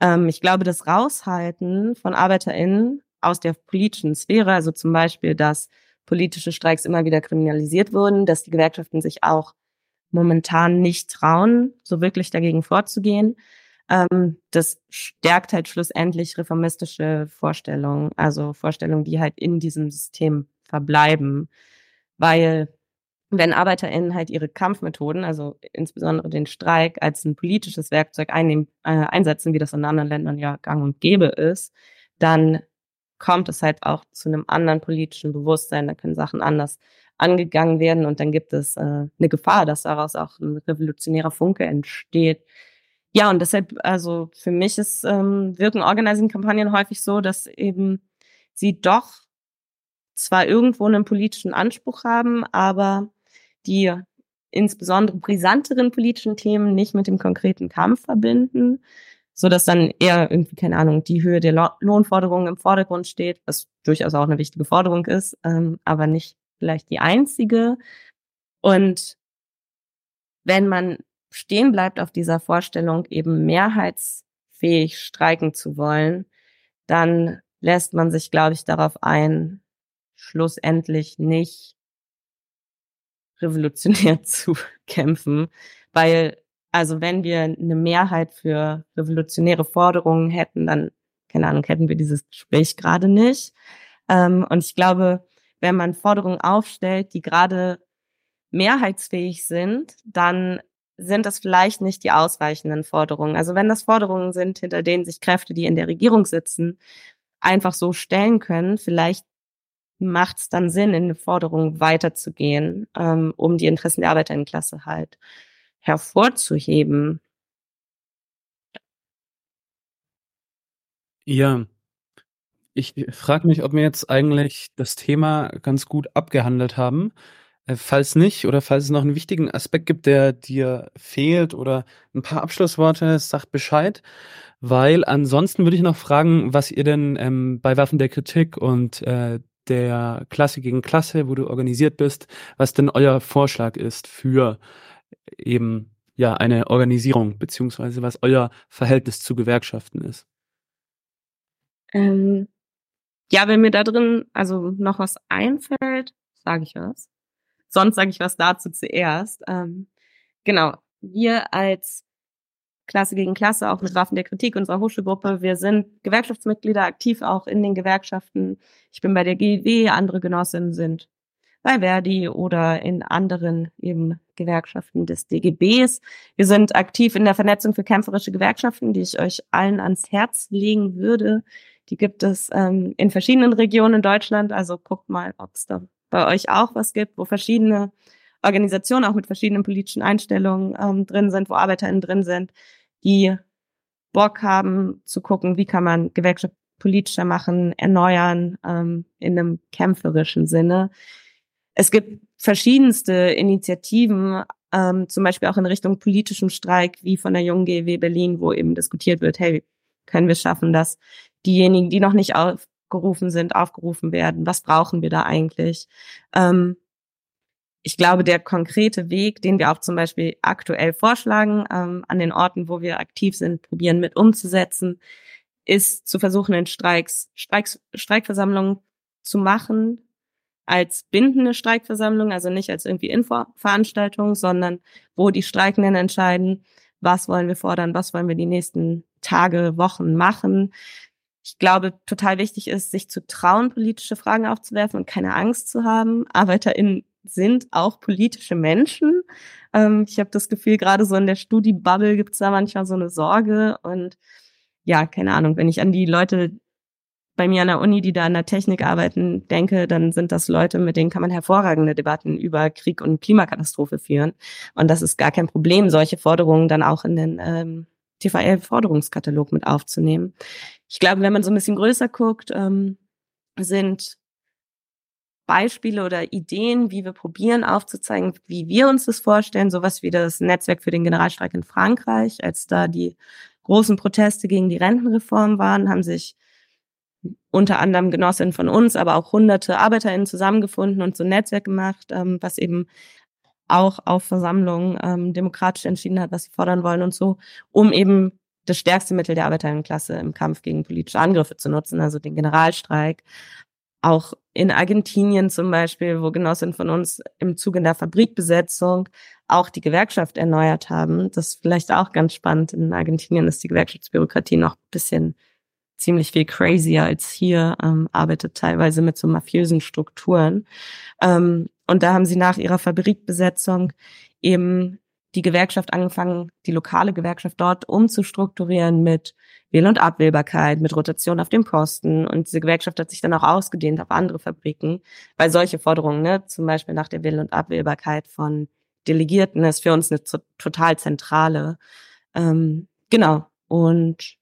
Ähm, ich glaube, das Raushalten von ArbeiterInnen aus der politischen Sphäre, also zum Beispiel, dass politische Streiks immer wieder kriminalisiert wurden, dass die Gewerkschaften sich auch momentan nicht trauen, so wirklich dagegen vorzugehen. Ähm, das stärkt halt schlussendlich reformistische Vorstellungen, also Vorstellungen, die halt in diesem System verbleiben, weil wenn ArbeiterInnen halt ihre Kampfmethoden, also insbesondere den Streik, als ein politisches Werkzeug einnehmen, äh, einsetzen, wie das in anderen Ländern ja gang und gäbe ist, dann kommt es halt auch zu einem anderen politischen Bewusstsein. Da können Sachen anders angegangen werden und dann gibt es äh, eine Gefahr, dass daraus auch ein revolutionärer Funke entsteht. Ja, und deshalb, also für mich ist, ähm, wirken Organizing-Kampagnen häufig so, dass eben sie doch zwar irgendwo einen politischen Anspruch haben, aber die insbesondere brisanteren politischen Themen nicht mit dem konkreten Kampf verbinden, so dass dann eher irgendwie, keine Ahnung, die Höhe der Lohnforderungen im Vordergrund steht, was durchaus auch eine wichtige Forderung ist, ähm, aber nicht vielleicht die einzige. Und wenn man stehen bleibt auf dieser Vorstellung, eben mehrheitsfähig streiken zu wollen, dann lässt man sich, glaube ich, darauf ein, schlussendlich nicht revolutionär zu kämpfen, weil also wenn wir eine Mehrheit für revolutionäre Forderungen hätten, dann keine Ahnung, hätten wir dieses Gespräch gerade nicht. Ähm, und ich glaube, wenn man Forderungen aufstellt, die gerade mehrheitsfähig sind, dann sind das vielleicht nicht die ausreichenden Forderungen. Also wenn das Forderungen sind, hinter denen sich Kräfte, die in der Regierung sitzen, einfach so stellen können, vielleicht macht es dann Sinn, in eine Forderung weiterzugehen, ähm, um die Interessen der Arbeiterinnenklasse halt hervorzuheben. Ja, ich frage mich, ob wir jetzt eigentlich das Thema ganz gut abgehandelt haben. Äh, falls nicht oder falls es noch einen wichtigen Aspekt gibt, der dir fehlt oder ein paar Abschlussworte, sagt Bescheid. Weil ansonsten würde ich noch fragen, was ihr denn ähm, bei Waffen der Kritik und äh, der Klasse gegen Klasse, wo du organisiert bist, was denn euer Vorschlag ist für eben ja eine Organisierung, beziehungsweise was euer Verhältnis zu Gewerkschaften ist. Ähm, ja, wenn mir da drin also noch was einfällt, sage ich was. Sonst sage ich was dazu zuerst. Ähm, genau, wir als Klasse gegen Klasse, auch mit Waffen der Kritik unserer Hochschulgruppe. Wir sind Gewerkschaftsmitglieder, aktiv auch in den Gewerkschaften. Ich bin bei der GEW, andere Genossinnen sind bei Verdi oder in anderen eben Gewerkschaften des DGBs. Wir sind aktiv in der Vernetzung für kämpferische Gewerkschaften, die ich euch allen ans Herz legen würde. Die gibt es ähm, in verschiedenen Regionen in Deutschland. Also guckt mal, ob es da bei euch auch was gibt, wo verschiedene Organisationen auch mit verschiedenen politischen Einstellungen ähm, drin sind, wo ArbeiterInnen drin sind, die Bock haben zu gucken, wie kann man Gewerkschaft politischer machen, erneuern, ähm, in einem kämpferischen Sinne. Es gibt verschiedenste Initiativen, ähm, zum Beispiel auch in Richtung politischem Streik, wie von der Jungen GW Berlin, wo eben diskutiert wird, hey, können wir schaffen, dass diejenigen, die noch nicht aufgerufen sind, aufgerufen werden? Was brauchen wir da eigentlich? Ähm, ich glaube, der konkrete Weg, den wir auch zum Beispiel aktuell vorschlagen, ähm, an den Orten, wo wir aktiv sind, probieren mit umzusetzen, ist zu versuchen, in Streiks, Streiks Streikversammlungen zu machen, als bindende Streikversammlung, also nicht als irgendwie Infoveranstaltung, sondern wo die Streikenden entscheiden, was wollen wir fordern, was wollen wir die nächsten Tage, Wochen machen. Ich glaube, total wichtig ist, sich zu trauen, politische Fragen aufzuwerfen und keine Angst zu haben. ArbeiterInnen sind auch politische Menschen. Ähm, ich habe das Gefühl, gerade so in der Studi-Bubble gibt es da manchmal so eine Sorge. Und ja, keine Ahnung, wenn ich an die Leute bei mir an der Uni, die da an der Technik arbeiten, denke, dann sind das Leute, mit denen kann man hervorragende Debatten über Krieg und Klimakatastrophe führen. Und das ist gar kein Problem, solche Forderungen dann auch in den ähm, TVL-Forderungskatalog mit aufzunehmen. Ich glaube, wenn man so ein bisschen größer guckt, ähm, sind Beispiele oder Ideen, wie wir probieren aufzuzeigen, wie wir uns das vorstellen, sowas wie das Netzwerk für den Generalstreik in Frankreich, als da die großen Proteste gegen die Rentenreform waren, haben sich unter anderem Genossinnen von uns, aber auch hunderte ArbeiterInnen zusammengefunden und so ein Netzwerk gemacht, ähm, was eben auch auf Versammlungen ähm, demokratisch entschieden hat, was sie fordern wollen und so, um eben das stärkste Mittel der Arbeiterinnenklasse im Kampf gegen politische Angriffe zu nutzen, also den Generalstreik, auch in Argentinien zum Beispiel, wo Genossinnen von uns im Zuge der Fabrikbesetzung auch die Gewerkschaft erneuert haben. Das ist vielleicht auch ganz spannend. In Argentinien ist die Gewerkschaftsbürokratie noch ein bisschen ziemlich viel crazier als hier, ähm, arbeitet teilweise mit so mafiösen Strukturen. Ähm, und da haben sie nach ihrer Fabrikbesetzung eben die Gewerkschaft angefangen, die lokale Gewerkschaft dort umzustrukturieren mit Wähl- und Abwählbarkeit, mit Rotation auf dem Posten. Und diese Gewerkschaft hat sich dann auch ausgedehnt auf andere Fabriken, weil solche Forderungen, ne, zum Beispiel nach der Wähl- und Abwählbarkeit von Delegierten, ist für uns eine total zentrale. Ähm, genau. Und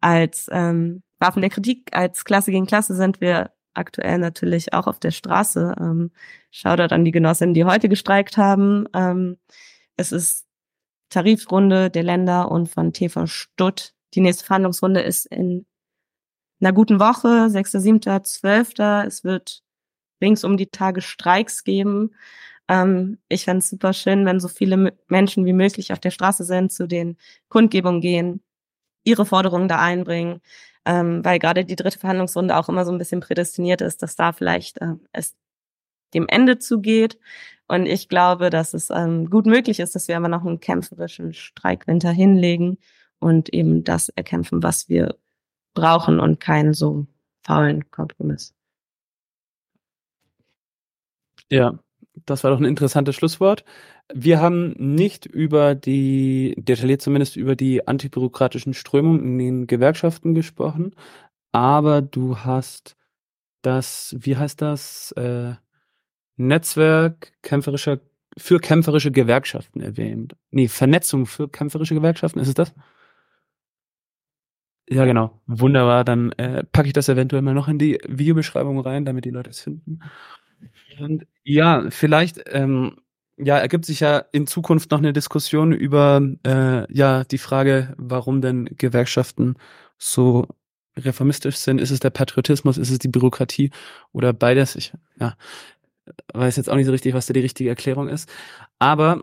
als ähm, Waffen der Kritik, als Klasse gegen Klasse sind wir aktuell natürlich auch auf der Straße. Ähm, Shoutout an die Genossinnen, die heute gestreikt haben. Ähm, es ist Tarifrunde der Länder und von TV Stutt. Die nächste Verhandlungsrunde ist in einer guten Woche, 6., 7., 12. Es wird rings um die Tage Streiks geben. Ähm, ich fände es super schön, wenn so viele Menschen wie möglich auf der Straße sind, zu den Kundgebungen gehen, ihre Forderungen da einbringen ähm, weil gerade die dritte Verhandlungsrunde auch immer so ein bisschen prädestiniert ist, dass da vielleicht äh, es dem Ende zugeht. Und ich glaube, dass es ähm, gut möglich ist, dass wir aber noch einen kämpferischen Streikwinter hinlegen und eben das erkämpfen, was wir brauchen und keinen so faulen Kompromiss. Ja, das war doch ein interessantes Schlusswort. Wir haben nicht über die, detailliert zumindest über die antibürokratischen Strömungen in den Gewerkschaften gesprochen, aber du hast das, wie heißt das, äh, Netzwerk kämpferischer, für kämpferische Gewerkschaften erwähnt. Nee, Vernetzung für kämpferische Gewerkschaften, ist es das? Ja, genau. Wunderbar. Dann äh, packe ich das eventuell mal noch in die Videobeschreibung rein, damit die Leute es finden. Und ja, vielleicht ähm, ja, ergibt sich ja in Zukunft noch eine Diskussion über äh, ja die Frage, warum denn Gewerkschaften so reformistisch sind. Ist es der Patriotismus, ist es die Bürokratie oder beides? Ich ja, weiß jetzt auch nicht so richtig, was da die richtige Erklärung ist. Aber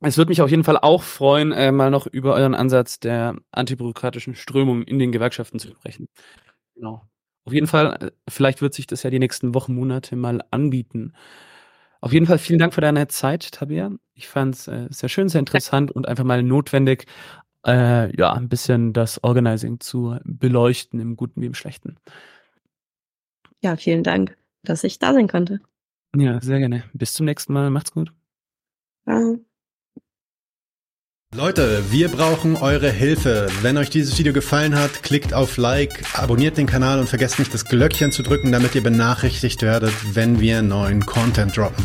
es würde mich auf jeden Fall auch freuen, äh, mal noch über euren Ansatz der antibürokratischen Strömung in den Gewerkschaften zu sprechen. Genau. Auf jeden Fall, äh, vielleicht wird sich das ja die nächsten Wochen, Monate mal anbieten. Auf jeden Fall vielen Dank für deine Zeit, Tabea. Ich fand es äh, sehr schön, sehr interessant und einfach mal notwendig, äh, ja, ein bisschen das Organizing zu beleuchten, im Guten wie im Schlechten. Ja, vielen Dank, dass ich da sein konnte. Ja, sehr gerne. Bis zum nächsten Mal. Macht's gut. Ja. Leute, wir brauchen eure Hilfe. Wenn euch dieses Video gefallen hat, klickt auf Like, abonniert den Kanal und vergesst nicht das Glöckchen zu drücken, damit ihr benachrichtigt werdet, wenn wir neuen Content droppen.